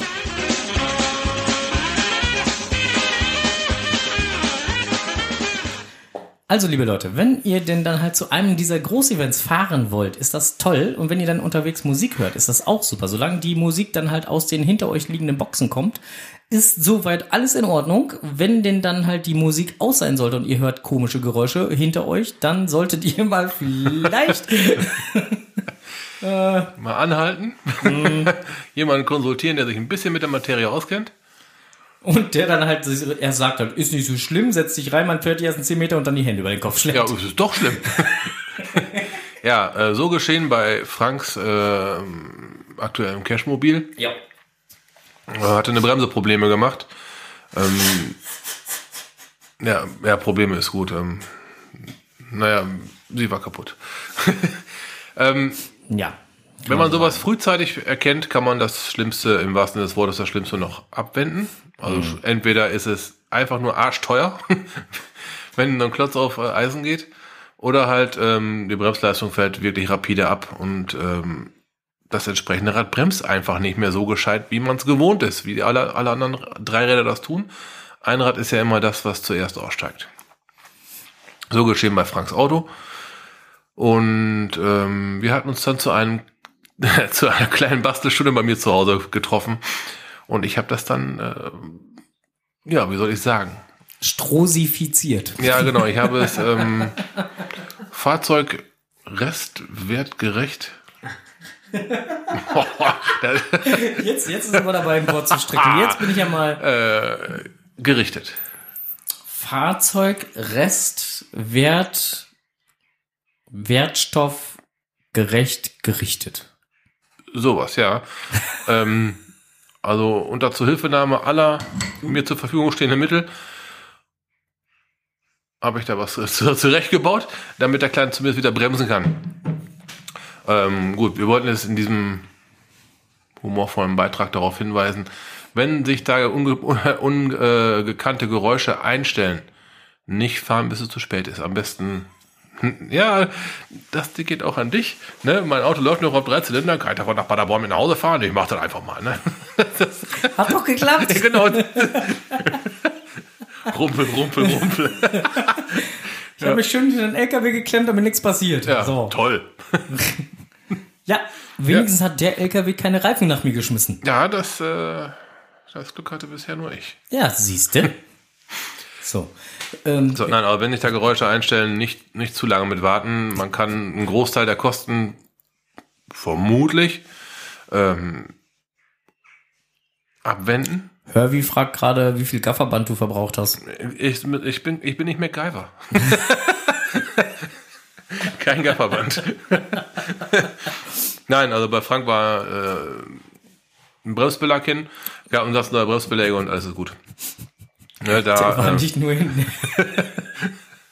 Also, liebe Leute, wenn ihr denn dann halt zu einem dieser Großevents fahren wollt, ist das toll. Und wenn ihr dann unterwegs Musik hört, ist das auch super. Solange die Musik dann halt aus den hinter euch liegenden Boxen kommt, ist soweit alles in Ordnung. Wenn denn dann halt die Musik aus sein sollte und ihr hört komische Geräusche hinter euch, dann solltet ihr mal vielleicht Mal anhalten. Jemanden konsultieren, der sich ein bisschen mit der Materie auskennt. und der dann halt er sagt halt, ist nicht so schlimm, setzt sich rein, man fährt die ersten 10 Meter und dann die Hände über den Kopf schlägt. Ja, es ist doch schlimm. ja, äh, so geschehen bei Franks äh, aktuellem Cashmobil. ja. Er hatte eine Bremseprobleme gemacht. Ähm, ja, ja, Probleme ist gut. Ähm, naja, sie war kaputt. ähm, Ja. wenn man sowas frühzeitig erkennt, kann man das Schlimmste, im wahrsten Sinne des Wortes, das Schlimmste noch abwenden. Also entweder ist es einfach nur arschteuer, wenn ein Klotz auf äh, Eisen geht, oder halt ähm, die Bremsleistung fällt wirklich rapide ab und ähm, das entsprechende Rad bremst einfach nicht mehr so gescheit, wie man es gewohnt ist, wie alle, alle anderen drei Räder das tun. Ein Rad ist ja immer das, was zuerst aussteigt. So geschehen bei Franks Auto. Und ähm, wir hatten uns dann zu einem zu einer kleinen Bastelstunde bei mir zu Hause getroffen. Und ich habe das dann, äh, ja, wie soll ich sagen? Strosifiziert. Ja, genau, ich habe es ähm, Fahrzeug restwertgerecht Jetzt, jetzt ist aber dabei, ein Wort zu stricken. Jetzt bin ich ja mal äh, gerichtet. Fahrzeug, Rest, Wert, Wertstoff, gerecht gerichtet. Sowas, ja. ähm, also unter Zuhilfenahme aller mir zur Verfügung stehenden Mittel habe ich da was zu- zurechtgebaut, damit der Kleine zumindest wieder bremsen kann. Ähm, gut, wir wollten jetzt in diesem humorvollen Beitrag darauf hinweisen, wenn sich da ungekannte un, äh, gekannte Geräusche einstellen, nicht fahren, bis es zu spät ist. Am besten ja, das geht auch an dich. Ne? Mein Auto läuft noch auf drei Zylinder, kann ich davon nach Paderborn mit nach Hause fahren? Ich mach das einfach mal. Ne? Hat doch geklappt. genau. rumpel, rumpel, rumpel. Ich habe mich schön in den LKW geklemmt, damit nichts passiert. Ja, so. toll. ja wenigstens hat der LKW keine Reifen nach mir geschmissen. Ja, das, äh, das Glück hatte bisher nur ich. Ja, siehste. So. Ähm, So, nein, aber wenn sich da Geräusche einstellen, nicht, nicht zu lange mit warten. Man kann einen Großteil der Kosten vermutlich ähm, abwenden. Hörvi fragt gerade, wie viel Gafferband du verbraucht hast. Ich, ich, bin, ich bin nicht MacGyver. Kein Gafferband. Nein, also bei Frank war äh, ein Bremsbelag hin, gab uns das neue Bremsbeläge und alles ist gut. Ne, Der war da äh, nicht nur hinten.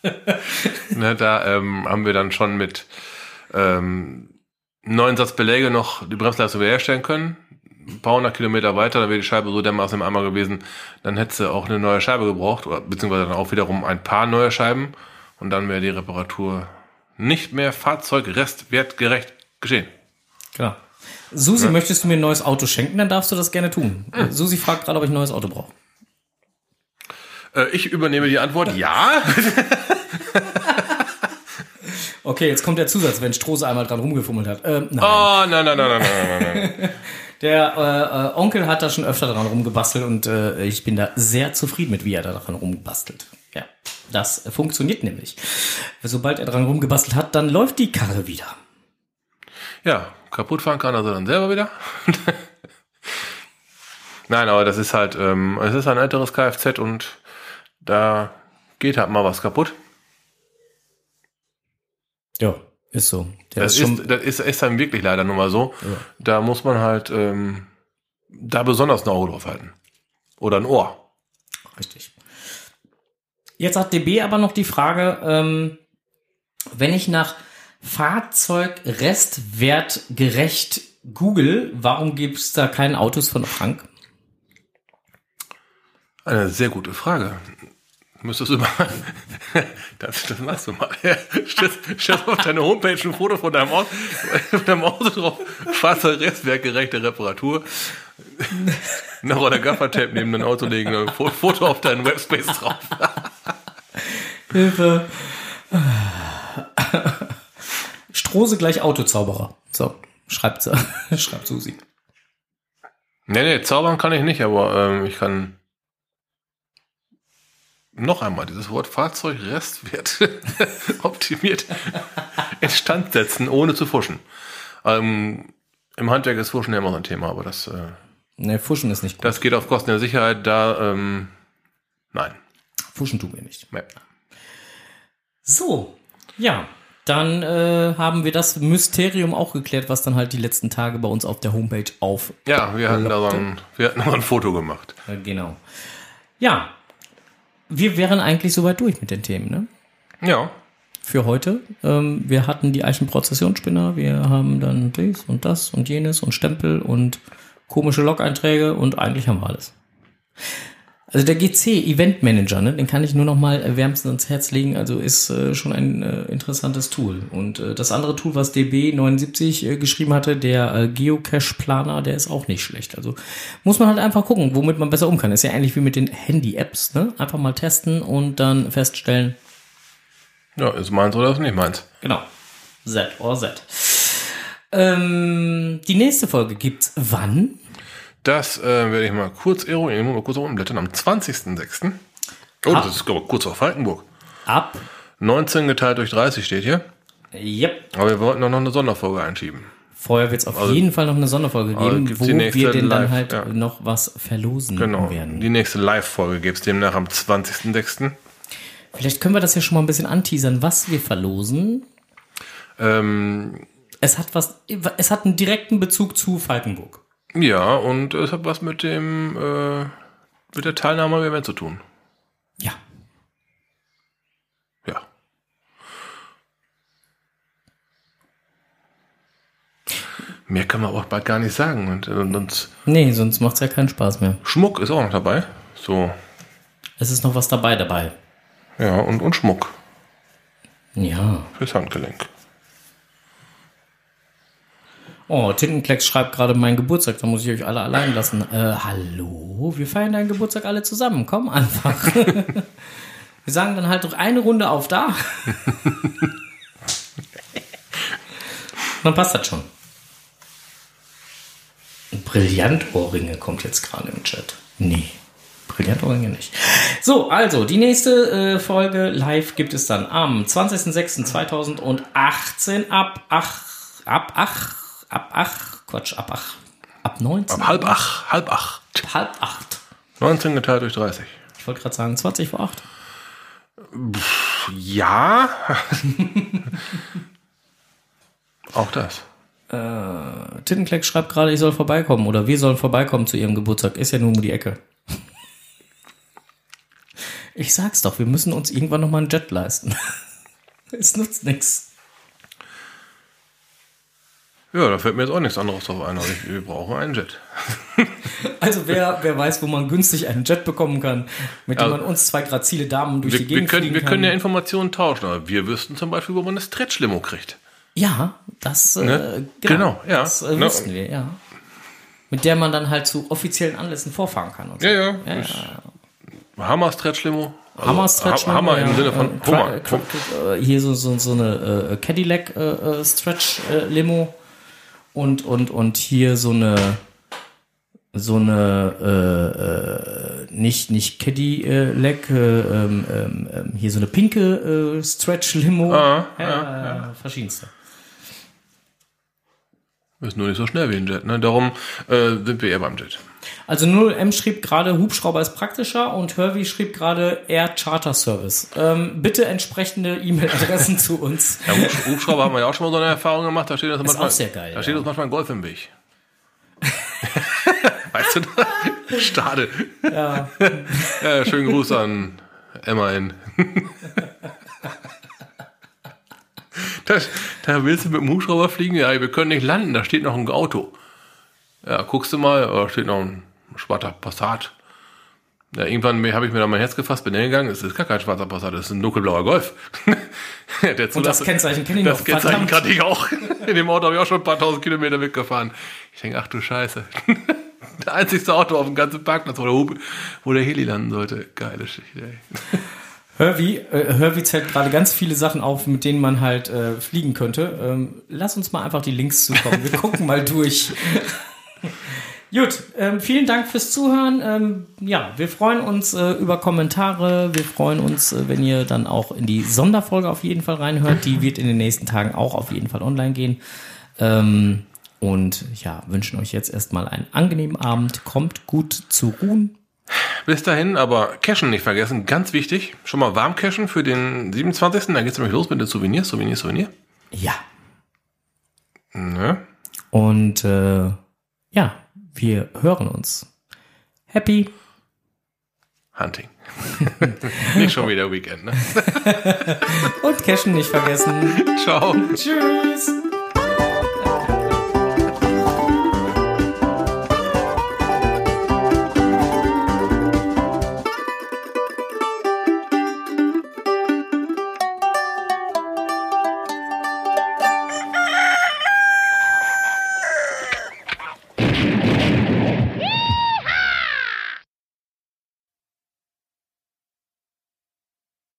ne, da ähm, haben wir dann schon mit ähm, neuen Satz Beläge noch die Bremsleistung wiederherstellen können. Ein paar hundert Kilometer weiter, dann wäre die Scheibe so dermaßen im Eimer gewesen, dann hätte sie auch eine neue Scheibe gebraucht, oder beziehungsweise dann auch wiederum ein paar neue Scheiben und dann wäre die Reparatur nicht mehr fahrzeugrestwertgerecht geschehen. Genau. Susi, möchtest du mir ein neues Auto schenken? Dann darfst du das gerne tun. Hm. Susi fragt gerade, ob ich ein neues Auto brauche. Äh, ich übernehme die Antwort, ja. Okay, jetzt kommt der Zusatz, wenn Strose einmal dran rumgefummelt hat. Ähm, nein. Oh, nein, nein, nein, nein, nein, nein, nein. Der äh, äh, Onkel hat da schon öfter dran rumgebastelt und äh, ich bin da sehr zufrieden mit, wie er da dran rumbastelt. Ja, das funktioniert nämlich. Sobald er dran rumgebastelt hat, dann läuft die Karre wieder. Ja, kaputt fahren kann er sie dann selber wieder. Nein, aber das ist halt, ähm, es ist ein älteres Kfz und da geht halt mal was kaputt. Ja, ist so. Der Das ist ist, das ist, ist dann wirklich leider nun mal so. Ja. Da muss man halt ähm, da besonders ein Auge drauf halten. Oder ein Ohr. Richtig. Jetzt hat DB aber noch die Frage, ähm, wenn ich nach Fahrzeug Restwert gerecht google, warum gibt es da keine Autos von Frank? Eine sehr gute Frage. Müsstest du mal, das, das machst du mal. Stell, stell auf deine Homepage ein Foto von deinem Auto, von deinem Auto drauf. Fahrzeug-Restwertgerechte Reparatur. Noch oder Gaffertape neben dein Auto legen, ein Fo- Foto auf deinen Webspace drauf. Hilfe. Strose gleich Autozauberer. So, schreibt schreibt Susi. Nee, nee, zaubern kann ich nicht, aber ähm, ich kann noch einmal dieses Wort Fahrzeugrestwert optimiert instand setzen, ohne zu fuschen. Ähm, Im Handwerk ist Fuschen ja immer so ein Thema, aber das, äh, Ne, Fuschen ist nicht gut. das geht auf Kosten der Sicherheit. Da, ähm, nein. Fuschen tun wir nicht. Nee. So, ja. Dann äh, haben wir das Mysterium auch geklärt, was dann halt die letzten Tage bei uns auf der Homepage auf. Ja, wir hatten da so ein, wir hatten noch ein Foto gemacht. Äh, genau. Ja. Wir wären eigentlich soweit durch mit den Themen, ne? Ja. Für heute. Ähm, wir hatten die Eichenprozessionsspinner, wir haben dann dies und das und jenes und Stempel und komische Log-Einträge und eigentlich haben wir alles. Also der GC Event Manager, ne, den kann ich nur noch mal wärmstens ans Herz legen. Also ist äh, schon ein äh, interessantes Tool. Und äh, das andere Tool, was DB79 äh, geschrieben hatte, der äh, Geocache Planer, der ist auch nicht schlecht. Also muss man halt einfach gucken, womit man besser um kann. Ist ja ähnlich wie mit den Handy-Apps, ne? Einfach mal testen und dann feststellen, Ja, ist meins oder ist nicht meins. Genau. Z or Z. Ähm, die nächste Folge gibt's wann? Das äh, werde ich mal kurz eruieren, mal kurz umblättern. Am 20.06. Oh, Ah. das ist aber kurz vor Falkenburg. Ab. 19 geteilt durch 30 steht hier. Yep. Aber wir wollten doch noch eine Sonderfolge einschieben. Vorher wird es auf Also- jeden Fall noch eine Sonderfolge Also geben, gibt's wo wir denn dann live, halt ja. noch was verlosen Genau. werden. Die nächste Live-Folge gibt's demnach am 20.06. Vielleicht können wir das ja schon mal ein bisschen anteasern, was wir verlosen. Ähm, Es hat was, es hat einen direkten Bezug zu Falkenburg. Ja, und es hat was mit dem, äh, mit der Teilnahme am Event zu tun. Ja. Ja. Mehr kann man auch bald gar nicht sagen. Und, und, und Nee, sonst macht's ja keinen Spaß mehr. Schmuck ist auch noch dabei. So, Es ist noch was dabei dabei. ja, und, und Schmuck Ja. fürs Handgelenk. Oh, Tintenklecks schreibt gerade meinen Geburtstag, da muss ich euch alle allein lassen. Äh, hallo? Wir feiern deinen Geburtstag alle zusammen. Komm einfach. wir sagen dann halt doch eine Runde auf da. dann passt das schon. Brillantohrringe kommt jetzt gerade im Chat. Nee. Brillantohrringe nicht. So, also, die nächste äh, Folge live gibt es dann am 20.06.2018 ab 8, ab 8, ab 8, Quatsch, ab 8, ab 19, Halb acht, halb acht. halb 8. 19 geteilt durch 30. Ich wollte gerade sagen 20 vor 8. Ja. auch das. Tintenkleck schreibt gerade, ich soll vorbeikommen oder wir sollen vorbeikommen zu ihrem Geburtstag. Ist ja nur um die Ecke. Ich sag's doch, wir müssen uns irgendwann noch mal einen Jet leisten. Es nutzt nichts. Ja, da fällt mir jetzt auch nichts anderes drauf ein. Aber ich, wir brauchen einen Jet. Also wer, wer weiß, wo man günstig einen Jet bekommen kann, mit dem Ja. man uns zwei grazile Damen durch die Wir, wir, Gegend können, fliegen wir können ja Informationen tauschen. Aber wir wüssten zum Beispiel, wo man eine Stretch-Limo kriegt. Ja, das, Ne? äh, Genau, ja. das äh, Ne? wussten wir, ja. Mit der man dann halt zu offiziellen Anlässen vorfahren kann. Und so. Ja, ja. ja, Ist Hammer Stretch-Limo. Also, Hammer Stretch Ha- Hammer im ja, Sinne von äh, Hummer. Äh, hier so, so, so eine äh, Cadillac äh, äh, Stretch äh, Limo und und und hier so eine so eine äh, äh, nicht nicht Cadillac äh, ähm, ähm, ähm, hier so eine pinke äh, Stretch Limo Ah, ja, verschiedenste Ist nur nicht so schnell wie ein Jet. Ne? Darum äh, sind wir eher beim Jet. Also 0M schrieb gerade, Hubschrauber ist praktischer und Hervey schrieb gerade Air Charter Service. Ähm, bitte entsprechende E-Mail-Adressen zu uns. Ja, Hubsch- Hubschrauber haben wir ja auch schon mal so eine Erfahrung gemacht. Da steht uns manchmal, auch sehr geil, Da steht ja. uns manchmal ein Golf im Weg. weißt du das? Stade. Ja. Ja, schönen Gruß an Emma in. Da, da willst du mit dem Hubschrauber fliegen? Ja, wir können nicht landen, da steht noch ein Auto. Ja, guckst du mal, da steht noch ein schwarzer Passat. Ja, irgendwann habe ich mir da mein Herz gefasst, bin hingegangen, es ist gar kein schwarzer Passat, es ist ein dunkelblauer Golf. Und das Kennzeichen kenne ich das noch. Kennzeichen kannte ich auch. In dem Auto habe ich auch schon ein paar tausend Kilometer mitgefahren. Ich denke, ach du Scheiße. Der einzigste Auto auf dem ganzen Parkplatz, wo der, Hub, wo der Heli landen sollte. Geile Geschichte, ey. Hervey, äh, Hervey zählt gerade ganz viele Sachen auf, mit denen man halt äh, fliegen könnte. Ähm, lass uns mal einfach die Links zukommen. Wir gucken mal durch. Gut, ähm, vielen Dank fürs Zuhören. Ähm, ja, wir freuen uns äh, über Kommentare. Wir freuen uns, äh, wenn ihr dann auch in die Sonderfolge auf jeden Fall reinhört. Die wird in den nächsten Tagen auch auf jeden Fall online gehen. Ähm, und ja, wünschen euch jetzt erstmal einen angenehmen Abend. Kommt gut zu ruhen. Bis dahin, aber Cashen nicht vergessen, ganz wichtig. Schon mal warm cashen für den 27. Dann geht's nämlich los mit den Souvenirs, Souvenir, Souvenir. Ja. Ne? Und äh, ja, wir hören uns. Happy. Hunting. nicht schon wieder Weekend, ne? Und Cashen nicht vergessen. Ciao. Tschüss.